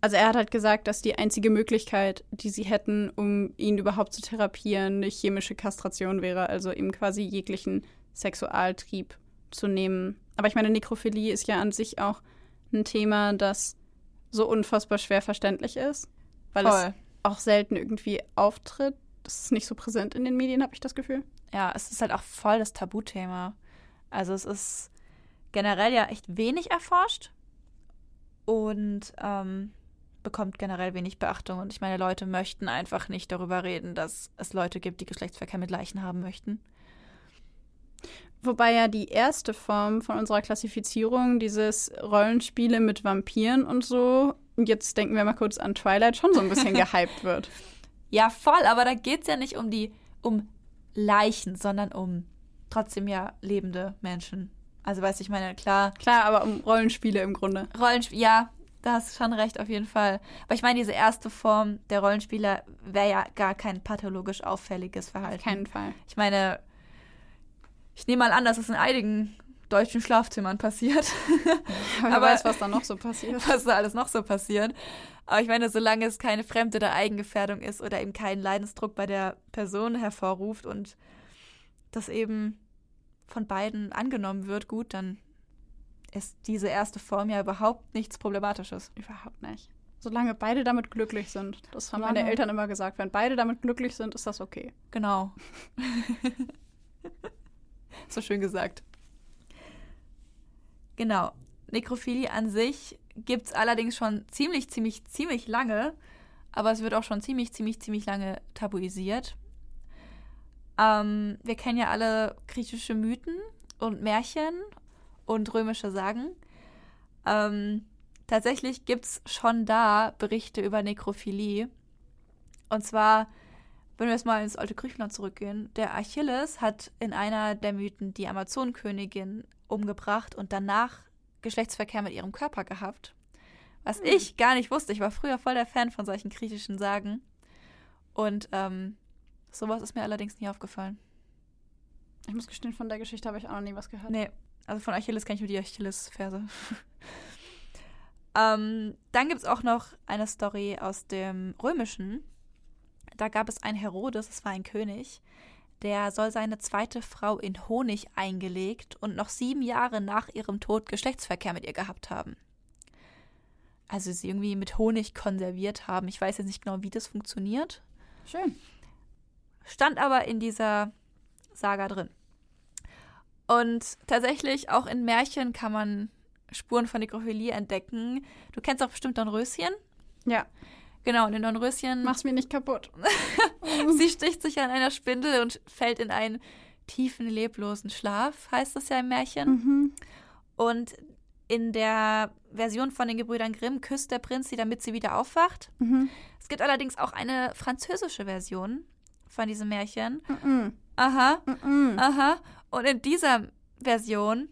Speaker 2: Also er hat halt gesagt, dass die einzige Möglichkeit, die sie hätten, um ihn überhaupt zu therapieren, eine chemische Kastration wäre, also ihm quasi jeglichen Sexualtrieb zu nehmen. Aber ich meine, Nekrophilie ist ja an sich auch ein Thema, das so unfassbar schwer verständlich ist, weil
Speaker 1: Voll.
Speaker 2: es auch selten irgendwie auftritt. Das ist nicht so präsent in den Medien, habe ich das Gefühl.
Speaker 1: Ja, es ist halt auch voll das Tabuthema. Also es ist generell ja echt wenig erforscht und ähm, bekommt generell wenig Beachtung. Und ich meine, Leute möchten einfach nicht darüber reden, dass es Leute gibt, die Geschlechtsverkehr mit Leichen haben möchten.
Speaker 2: Wobei ja die erste Form von unserer Klassifizierung, dieses Rollenspiele mit Vampiren und so, jetzt denken wir mal kurz an Twilight, schon so ein bisschen gehypt wird.
Speaker 1: Ja, voll, aber da geht es ja nicht um die, um Leichen, sondern um trotzdem ja lebende Menschen. Also weiß ich meine, klar.
Speaker 2: Klar, aber um Rollenspiele im Grunde.
Speaker 1: Rollenspiel, ja, da hast du schon recht, auf jeden Fall. Aber ich meine, diese erste Form der Rollenspieler wäre ja gar kein pathologisch auffälliges Verhalten.
Speaker 2: Auf keinen Fall.
Speaker 1: Ich meine, ich nehme mal an, dass es in einigen deutschen Schlafzimmern passiert.
Speaker 2: Aber wer
Speaker 1: Aber-
Speaker 2: weiß, was da noch so passiert.
Speaker 1: was da alles noch so passiert. Aber ich meine, solange es keine Fremd- oder Eigengefährdung ist oder eben keinen Leidensdruck bei der Person hervorruft und das eben von beiden angenommen wird, gut, dann ist diese erste Form ja überhaupt nichts Problematisches.
Speaker 2: Überhaupt nicht. Solange beide damit glücklich sind. Das haben meine
Speaker 1: Solange-
Speaker 2: Eltern immer gesagt. Wenn beide damit glücklich sind, ist das okay.
Speaker 1: Genau. so schön gesagt. Genau. Nekrophilie an sich gibt es allerdings schon ziemlich, ziemlich, ziemlich lange, aber es wird auch schon ziemlich, ziemlich, ziemlich lange tabuisiert. Ähm, wir kennen ja alle griechische Mythen und Märchen und römische Sagen. Ähm, tatsächlich gibt es schon da Berichte über Nekrophilie. Und zwar wenn wir jetzt mal ins alte Griechenland zurückgehen, der Achilles hat in einer der Mythen die Amazonenkönigin umgebracht und danach Geschlechtsverkehr mit ihrem Körper gehabt. Was
Speaker 2: Hm.
Speaker 1: ich gar nicht wusste. Ich war früher voll der Fan von solchen griechischen Sagen. Und ähm, sowas ist mir allerdings nie aufgefallen.
Speaker 2: Ich muss gestehen, von der Geschichte habe ich auch noch nie was gehört.
Speaker 1: Nee, also von Achilles kenne ich nur die Achilles-Verse. ähm, dann gibt es auch noch eine Story aus dem Römischen. Da gab es einen Herodes, das war ein König, der soll seine zweite Frau in Honig eingelegt und noch sieben Jahre nach ihrem Tod Geschlechtsverkehr mit ihr gehabt haben. Also sie irgendwie mit Honig konserviert haben. Ich weiß jetzt nicht genau, wie das funktioniert.
Speaker 2: Schön.
Speaker 1: Stand aber in dieser Saga drin. Und tatsächlich, auch in Märchen kann man Spuren von Nekrophilie entdecken. Du kennst auch bestimmt Dornröschen.
Speaker 2: Ja,
Speaker 1: Genau, und in Dornröschen,
Speaker 2: mach's mir nicht kaputt.
Speaker 1: sie sticht sich an einer Spindel und fällt in einen tiefen, leblosen Schlaf, heißt es ja im Märchen.
Speaker 2: Mhm.
Speaker 1: Und in der Version von den Gebrüdern Grimm küsst der Prinz sie, damit sie wieder aufwacht.
Speaker 2: Mhm.
Speaker 1: Es gibt allerdings auch eine französische Version von diesem Märchen.
Speaker 2: Mhm.
Speaker 1: Aha,
Speaker 2: Mhm.
Speaker 1: Aha. Und in dieser Version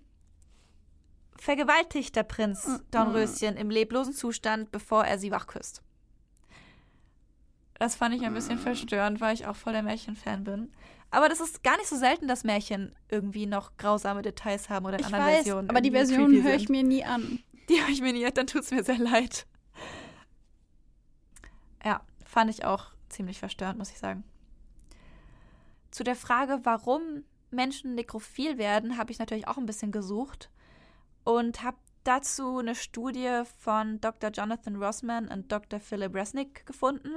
Speaker 1: vergewaltigt der Prinz. Dornröschen im leblosen Zustand, bevor er sie wachküsst. Das fand ich ein bisschen verstörend, weil ich auch voll der Märchenfan bin. Aber das ist gar nicht so selten, dass Märchen irgendwie noch grausame Details haben oder in
Speaker 2: Ich
Speaker 1: anderen
Speaker 2: weiß,
Speaker 1: Versionen.
Speaker 2: aber die Version höre ich mir nie an.
Speaker 1: Die habe ich mir nie, dann tut es mir sehr leid. Ja, fand ich auch ziemlich verstörend, muss ich sagen. Zu der Frage, warum Menschen nekrophil werden, habe ich natürlich auch ein bisschen gesucht und habe dazu eine Studie von Dr. Jonathan Rossman und Dr. Philip Resnick gefunden.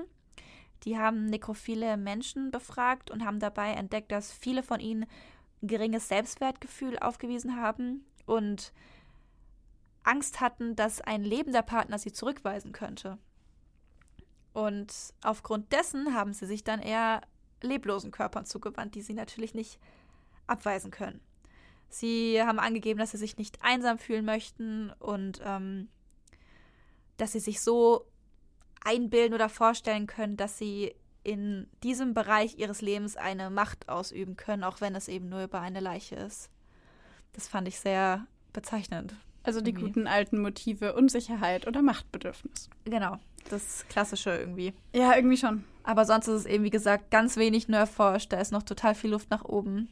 Speaker 1: Die haben nekrophile Menschen befragt und haben dabei entdeckt, dass viele von ihnen ein geringes Selbstwertgefühl aufgewiesen haben und Angst hatten, dass ein lebender Partner sie zurückweisen könnte. Und aufgrund dessen haben sie sich dann eher leblosen Körpern zugewandt, die sie natürlich nicht abweisen können. Sie haben angegeben, dass sie sich nicht einsam fühlen möchten und ähm, dass sie sich so einbilden oder vorstellen können, dass sie in diesem Bereich ihres Lebens eine Macht ausüben können, auch wenn es eben nur über eine Leiche ist. Das fand ich sehr bezeichnend.
Speaker 2: Also die
Speaker 1: irgendwie.
Speaker 2: guten alten Motive Unsicherheit oder Machtbedürfnis.
Speaker 1: Genau, das Klassische irgendwie.
Speaker 2: Ja, irgendwie schon.
Speaker 1: Aber sonst ist es eben, wie gesagt, ganz wenig nur erforscht. Da ist noch total viel Luft nach oben.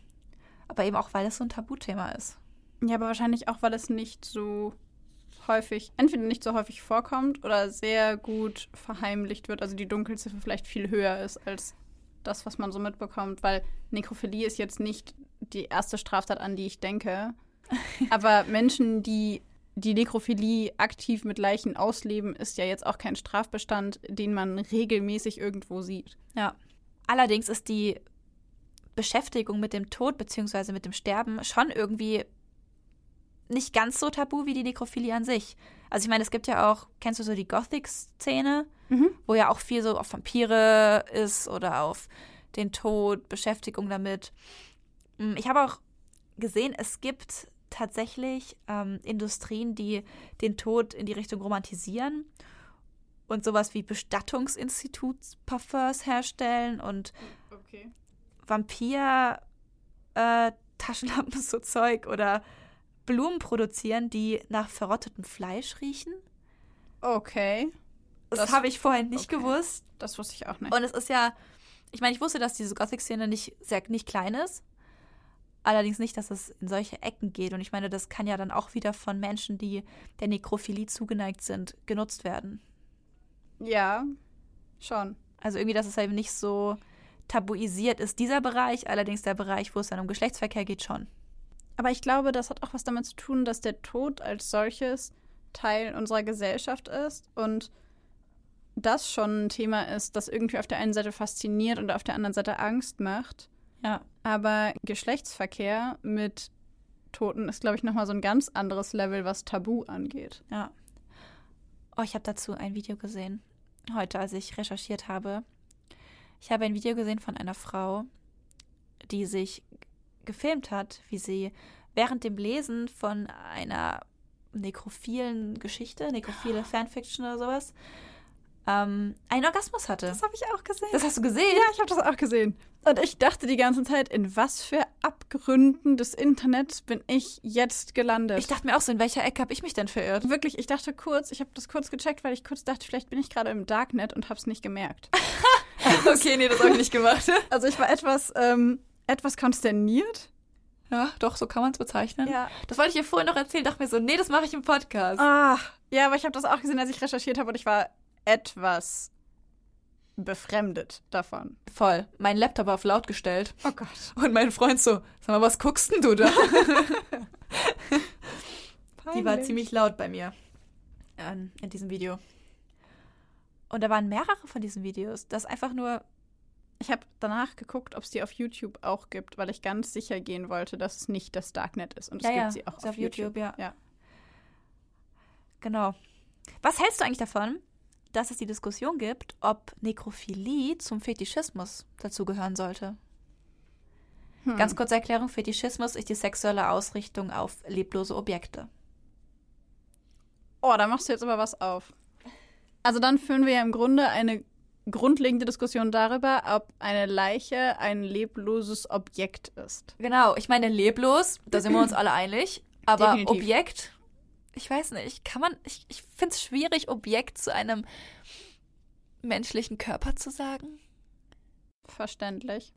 Speaker 1: Aber eben auch, weil es so ein Tabuthema ist.
Speaker 2: Ja, aber wahrscheinlich auch, weil es nicht so häufig, entweder nicht so häufig vorkommt oder sehr gut verheimlicht wird. Also die Dunkelziffer vielleicht viel höher ist als das, was man so mitbekommt, weil Nekrophilie ist jetzt nicht die erste Straftat, an die ich denke. Aber Menschen, die die Nekrophilie aktiv mit Leichen ausleben, ist ja jetzt auch kein Strafbestand, den man regelmäßig irgendwo sieht.
Speaker 1: Ja. Allerdings ist die Beschäftigung mit dem Tod bzw. mit dem Sterben schon irgendwie nicht ganz so tabu wie die Nekrophilie an sich. Also ich meine, es gibt ja auch, kennst du so die Gothic-Szene, wo ja auch viel so auf Vampire ist oder auf den Tod, Beschäftigung damit. Mm, Ich habe auch gesehen, es gibt tatsächlich ähm, Industrien, die den Tod in die Richtung romantisieren und sowas wie Bestattungsinstitutsparfums herstellen und
Speaker 2: Okay.
Speaker 1: Vampir äh, Taschenlampen so Zeug oder Blumen produzieren, die nach verrottetem Fleisch riechen.
Speaker 2: Okay.
Speaker 1: Das,
Speaker 2: Das-
Speaker 1: habe ich vorhin nicht
Speaker 2: okay.
Speaker 1: gewusst.
Speaker 2: Das wusste ich auch nicht.
Speaker 1: Und es ist ja, ich meine, ich wusste, dass diese Gothic-Szene nicht sehr nicht klein ist. Allerdings nicht, dass es in solche Ecken geht. Und ich meine, das kann ja dann auch wieder von Menschen, die der Nekrophilie zugeneigt sind, genutzt werden.
Speaker 2: ja, schon.
Speaker 1: Also irgendwie, dass es eben nicht so tabuisiert ist, dieser Bereich. Allerdings der Bereich, wo es dann um Geschlechtsverkehr geht, schon.
Speaker 2: Aber ich glaube, das hat auch was damit zu tun, dass der Tod als solches Teil unserer Gesellschaft ist und das schon ein Thema ist, das irgendwie auf der einen Seite fasziniert und auf der anderen Seite Angst macht.
Speaker 1: Ja.
Speaker 2: Aber Geschlechtsverkehr mit Toten ist, glaube ich, nochmal so ein ganz anderes Level, was Tabu angeht.
Speaker 1: Ja. Oh, ich habe dazu ein Video gesehen. Heute, als ich recherchiert habe. Ich habe ein Video gesehen von einer Frau, die sich gefilmt hat, wie sie während dem Lesen von einer nekrophilen Geschichte, nekrophile Fanfiction oder sowas, ähm, einen Orgasmus hatte.
Speaker 2: habe ich auch gesehen.
Speaker 1: Das hast du gesehen?
Speaker 2: ja, ich habe das auch gesehen. Und ich dachte die ganze Zeit, in was für Abgründen des Internets bin ich jetzt gelandet?
Speaker 1: Ich dachte mir auch so, in welcher Ecke habe ich mich denn verirrt?
Speaker 2: Wirklich, ich dachte kurz, ich habe das kurz gecheckt, weil ich kurz dachte, vielleicht bin ich gerade im Darknet und habe es nicht gemerkt.
Speaker 1: okay, nee, das habe ich nicht gemacht.
Speaker 2: Also ich war etwas, ähm, etwas konsterniert.
Speaker 1: Ja, doch, so kann man es bezeichnen.
Speaker 2: Ja.
Speaker 1: Das wollte ich ihr vorhin noch erzählen, dachte mir so, nee, das mache ich im Podcast.
Speaker 2: Ah, ja, aber ich habe das auch gesehen, als ich recherchiert habe und ich war etwas befremdet davon.
Speaker 1: Voll. Mein Laptop auf laut gestellt.
Speaker 2: Oh Gott.
Speaker 1: Und mein Freund so, sag mal, was guckst denn du da? Die war ziemlich laut bei mir ähm, in diesem Video. Und da waren mehrere von diesen Videos. Das einfach nur,
Speaker 2: Ich habe danach geguckt, ob es die auf YouTube auch gibt, weil ich ganz sicher gehen wollte, dass es nicht das Darknet ist. Und es
Speaker 1: Ja,
Speaker 2: gibt
Speaker 1: ja,
Speaker 2: sie auch
Speaker 1: ist
Speaker 2: auf,
Speaker 1: auf YouTube, ja.
Speaker 2: ja.
Speaker 1: genau. Was hältst du eigentlich davon, dass es die Diskussion gibt, ob Nekrophilie zum Fetischismus dazugehören sollte?
Speaker 2: Hm.
Speaker 1: Ganz kurze Erklärung: Fetischismus ist die sexuelle Ausrichtung auf leblose Objekte.
Speaker 2: Oh, da machst du jetzt aber was auf. Also dann führen wir ja im Grunde eine grundlegende Diskussion darüber, ob eine Leiche ein lebloses Objekt ist.
Speaker 1: Genau, ich meine, leblos, da sind wir uns alle einig. Aber
Speaker 2: Definitiv.
Speaker 1: Objekt, ich weiß nicht, kann man, ich, ich finde es schwierig, Objekt zu einem menschlichen Körper zu sagen.
Speaker 2: Verständlich.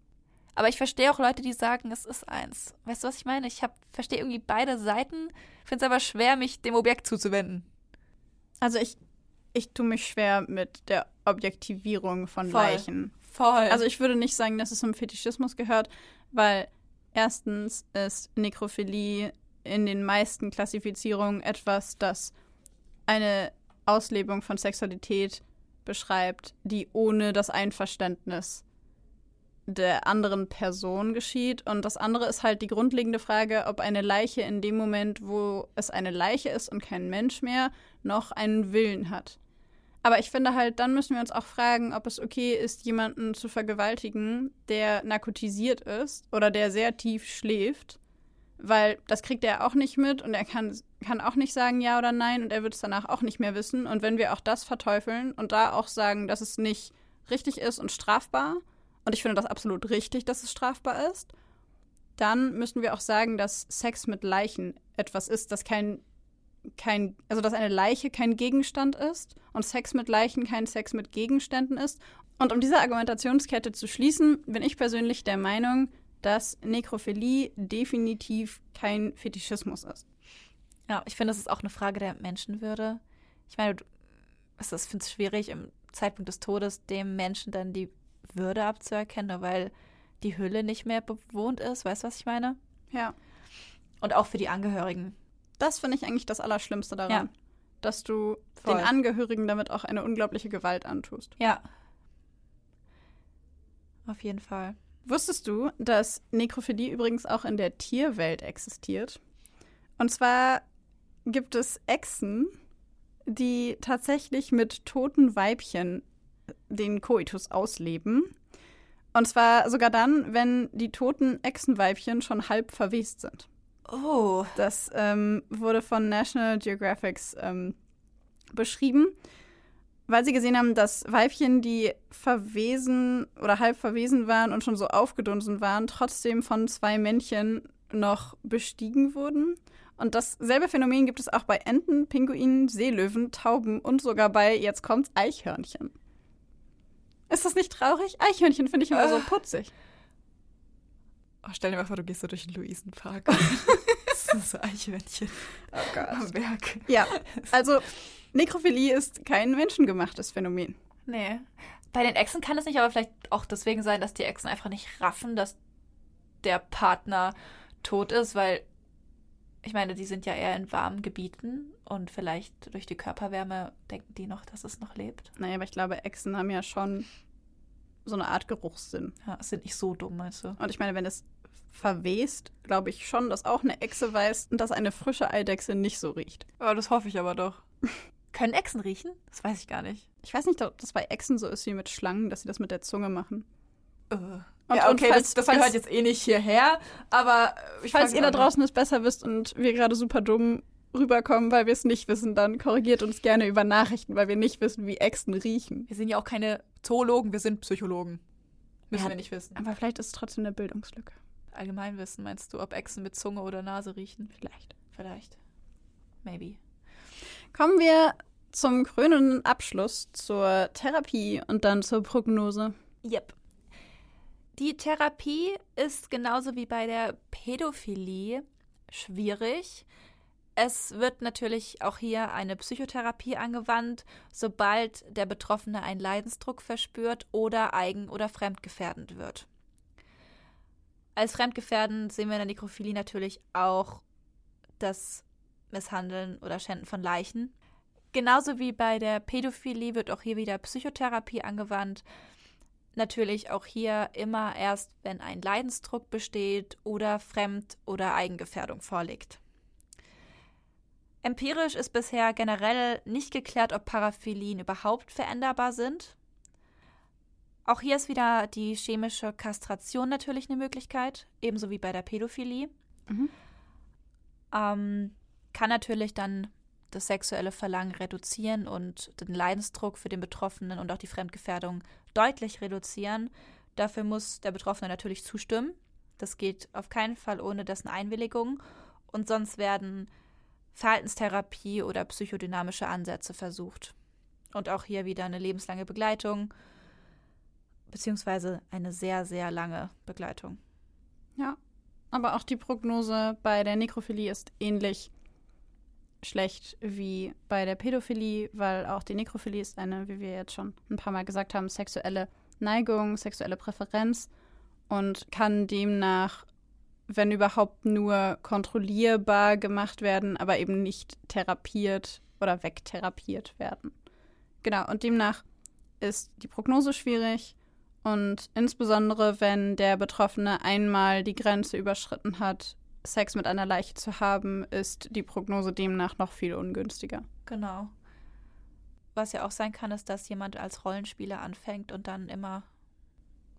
Speaker 1: Aber ich verstehe auch Leute, die sagen, es ist eins. Weißt du, was ich meine? Ich verstehe irgendwie beide Seiten, finde es aber schwer, mich dem Objekt zuzuwenden.
Speaker 2: Also ich, ich tue mich schwer mit der Objektivierung von
Speaker 1: Voll.
Speaker 2: Leichen.
Speaker 1: Voll.
Speaker 2: Also ich würde nicht sagen, dass es zum Fetischismus gehört, weil erstens ist Nekrophilie in den meisten Klassifizierungen etwas, das eine Auslebung von Sexualität beschreibt, die ohne das Einverständnis der anderen Person geschieht. Und das andere ist halt die grundlegende Frage, ob eine Leiche in dem Moment, wo es eine Leiche ist und kein Mensch mehr, noch einen Willen hat. Aber ich finde halt, dann müssen wir uns auch fragen, ob es okay ist, jemanden zu vergewaltigen, der narkotisiert ist oder der sehr tief schläft. Weil das kriegt er auch nicht mit und er kann, kann auch nicht sagen ja oder nein und er wird es danach auch nicht mehr wissen. Und wenn wir auch das verteufeln und da auch sagen, dass es nicht richtig ist und strafbar, und ich finde das absolut richtig, dass es strafbar ist, dann müssen wir auch sagen, dass Sex mit Leichen etwas ist, das kein kein, also dass eine Leiche kein Gegenstand ist und Sex mit Leichen kein Sex mit Gegenständen ist. Und um diese Argumentationskette zu schließen, bin ich persönlich der Meinung, dass Nekrophilie definitiv kein Fetischismus ist.
Speaker 1: Ja, ich finde, das ist auch eine Frage der Menschenwürde. Ich meine, ich finde es schwierig, im Zeitpunkt des Todes dem Menschen dann die Würde abzuerkennen, weil die Hülle nicht mehr bewohnt ist. Weißt du, was ich meine?
Speaker 2: Ja.
Speaker 1: Und auch für die Angehörigen.
Speaker 2: Das finde ich eigentlich das Allerschlimmste daran.
Speaker 1: Ja.
Speaker 2: Dass du
Speaker 1: Voll.
Speaker 2: den Angehörigen damit auch eine unglaubliche Gewalt antust.
Speaker 1: Ja. Auf jeden Fall.
Speaker 2: Wusstest du, dass Nekrophilie übrigens auch in der Tierwelt existiert? Und zwar gibt es Echsen, die tatsächlich mit toten Weibchen den Koitus ausleben. Und zwar sogar dann, wenn die toten Echsenweibchen schon halb verwest sind.
Speaker 1: Oh.
Speaker 2: Das ähm, wurde von National Geographics ähm, beschrieben, weil sie gesehen haben, dass Weibchen, die verwesen oder halb verwesen waren und schon so aufgedunsen waren, trotzdem von zwei Männchen noch bestiegen wurden. Und dasselbe Phänomen gibt es auch bei Enten, Pinguinen, Seelöwen, Tauben und sogar bei, jetzt kommt's, Eichhörnchen. Ist das nicht traurig? Eichhörnchen finde ich immer so putzig.
Speaker 1: Oh, stell dir mal vor, du gehst so durch den Luisenpark. das sind so Eichhörnchen
Speaker 2: Oh Gott.
Speaker 1: am Berg.
Speaker 2: Ja, also Nekrophilie ist kein menschengemachtes Phänomen.
Speaker 1: Nee. Bei den Echsen kann es nicht aber vielleicht auch deswegen sein, dass die Echsen einfach nicht raffen, dass der Partner tot ist, weil ich meine, die sind ja eher in warmen Gebieten und vielleicht durch die Körperwärme denken die noch, dass es noch lebt.
Speaker 2: Naja, aber ich glaube, Echsen haben ja schon so eine Art Geruchssinn.
Speaker 1: Ja, sind nicht so dumm, meinst du?
Speaker 2: Und ich meine, wenn es verwest, glaube ich schon, dass auch eine Echse weiß, dass eine frische Eidechse nicht so riecht.
Speaker 1: Oh, das hoffe ich aber doch. Können Echsen riechen? Das weiß ich gar nicht.
Speaker 2: Ich weiß nicht, ob das bei Echsen so ist wie mit Schlangen, dass sie das mit der Zunge machen.
Speaker 1: Äh.
Speaker 2: Und-
Speaker 1: ja,
Speaker 2: und
Speaker 1: okay,
Speaker 2: falls-
Speaker 1: das, gehört jetzt eh nicht hierher, aber ich
Speaker 2: Falls ihr da draußen es besser wisst und wir gerade super dumm rüberkommen, weil wir es nicht wissen, dann korrigiert uns gerne über Nachrichten, weil wir nicht wissen, wie Echsen riechen.
Speaker 1: Wir sind ja auch keine Zoologen, wir sind Psychologen. Müssen
Speaker 2: Ja.
Speaker 1: wir nicht wissen.
Speaker 2: Aber vielleicht ist es trotzdem eine Bildungslücke.
Speaker 1: Allgemeinwissen, meinst du, ob Echsen mit Zunge oder Nase riechen?
Speaker 2: Vielleicht.
Speaker 1: Vielleicht. Maybe.
Speaker 2: Kommen wir zum krönenden Abschluss zur Therapie und dann zur Prognose.
Speaker 1: Yep. Die Therapie ist genauso wie bei der Pädophilie schwierig. Es wird natürlich auch hier eine Psychotherapie angewandt, sobald der Betroffene einen Leidensdruck verspürt oder eigen- oder fremdgefährdend wird. Als fremdgefährdend sehen wir in der Nekrophilie natürlich auch das Misshandeln oder Schänden von Leichen. Genauso wie bei der Pädophilie wird auch hier wieder Psychotherapie angewandt. Natürlich auch hier immer erst, wenn ein Leidensdruck besteht oder Fremd- oder Eigengefährdung vorliegt. Empirisch ist bisher generell nicht geklärt, ob Paraphilien überhaupt veränderbar sind. Auch hier ist wieder die chemische Kastration natürlich eine Möglichkeit, ebenso wie bei der Pädophilie.
Speaker 2: Mhm.
Speaker 1: Ähm, kann natürlich dann das sexuelle Verlangen reduzieren und den Leidensdruck für den Betroffenen und auch die Fremdgefährdung deutlich reduzieren. Dafür muss der Betroffene natürlich zustimmen. Das geht auf keinen Fall ohne dessen Einwilligung. Und sonst werden Verhaltenstherapie oder psychodynamische Ansätze versucht. Und auch hier wieder eine lebenslange Begleitung, beziehungsweise eine sehr, sehr lange Begleitung.
Speaker 2: Ja. Aber auch die Prognose bei der Nekrophilie ist ähnlich schlecht wie bei der Pädophilie, weil auch die Nekrophilie ist eine, wie wir jetzt schon ein paar Mal gesagt haben, sexuelle Neigung, sexuelle Präferenz und kann demnach, wenn überhaupt, nur kontrollierbar gemacht werden, aber eben nicht therapiert oder wegtherapiert werden. Genau, und demnach ist die Prognose schwierig und insbesondere, wenn der Betroffene einmal die Grenze überschritten hat, Sex mit einer Leiche zu haben, ist die Prognose demnach noch viel ungünstiger.
Speaker 1: Genau. was ja auch sein kann, ist, dass jemand als Rollenspieler anfängt und dann immer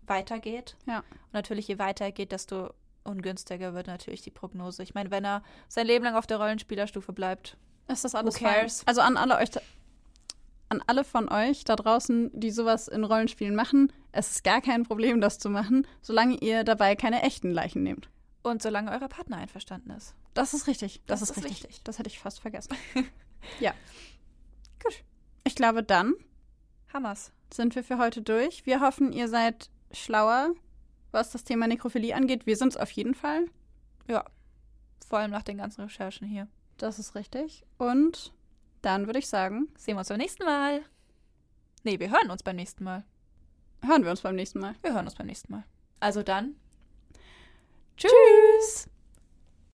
Speaker 1: weitergeht.
Speaker 2: Ja.
Speaker 1: Und natürlich, je weiter er geht, desto ungünstiger wird natürlich die Prognose. Ich meine, wenn er sein Leben lang auf der Rollenspielerstufe bleibt,
Speaker 2: Ist das alles
Speaker 1: Who cares?
Speaker 2: fein? Also an alle euch, an alle von euch da draußen, die sowas in Rollenspielen machen, es ist gar kein Problem, das zu machen, solange ihr dabei keine echten Leichen nehmt.
Speaker 1: Und solange euer Partner einverstanden ist.
Speaker 2: Das ist richtig. Das,
Speaker 1: Das
Speaker 2: ist,
Speaker 1: ist
Speaker 2: richtig.
Speaker 1: wichtig.
Speaker 2: Das hätte ich fast vergessen. ja.
Speaker 1: Gut.
Speaker 2: Ich glaube, dann
Speaker 1: Hammers.
Speaker 2: sind wir für heute durch. Wir hoffen, ihr seid schlauer, was das Thema Nekrophilie angeht. Wir sind es auf jeden Fall.
Speaker 1: Ja. Vor allem nach den ganzen Recherchen hier.
Speaker 2: Das ist richtig. Und dann würde ich sagen,
Speaker 1: Sehen wir uns beim nächsten Mal. Nee, wir hören uns beim nächsten Mal.
Speaker 2: hören wir uns beim nächsten Mal.
Speaker 1: Wir hören uns beim nächsten Mal. Also dann.
Speaker 2: Tschüss.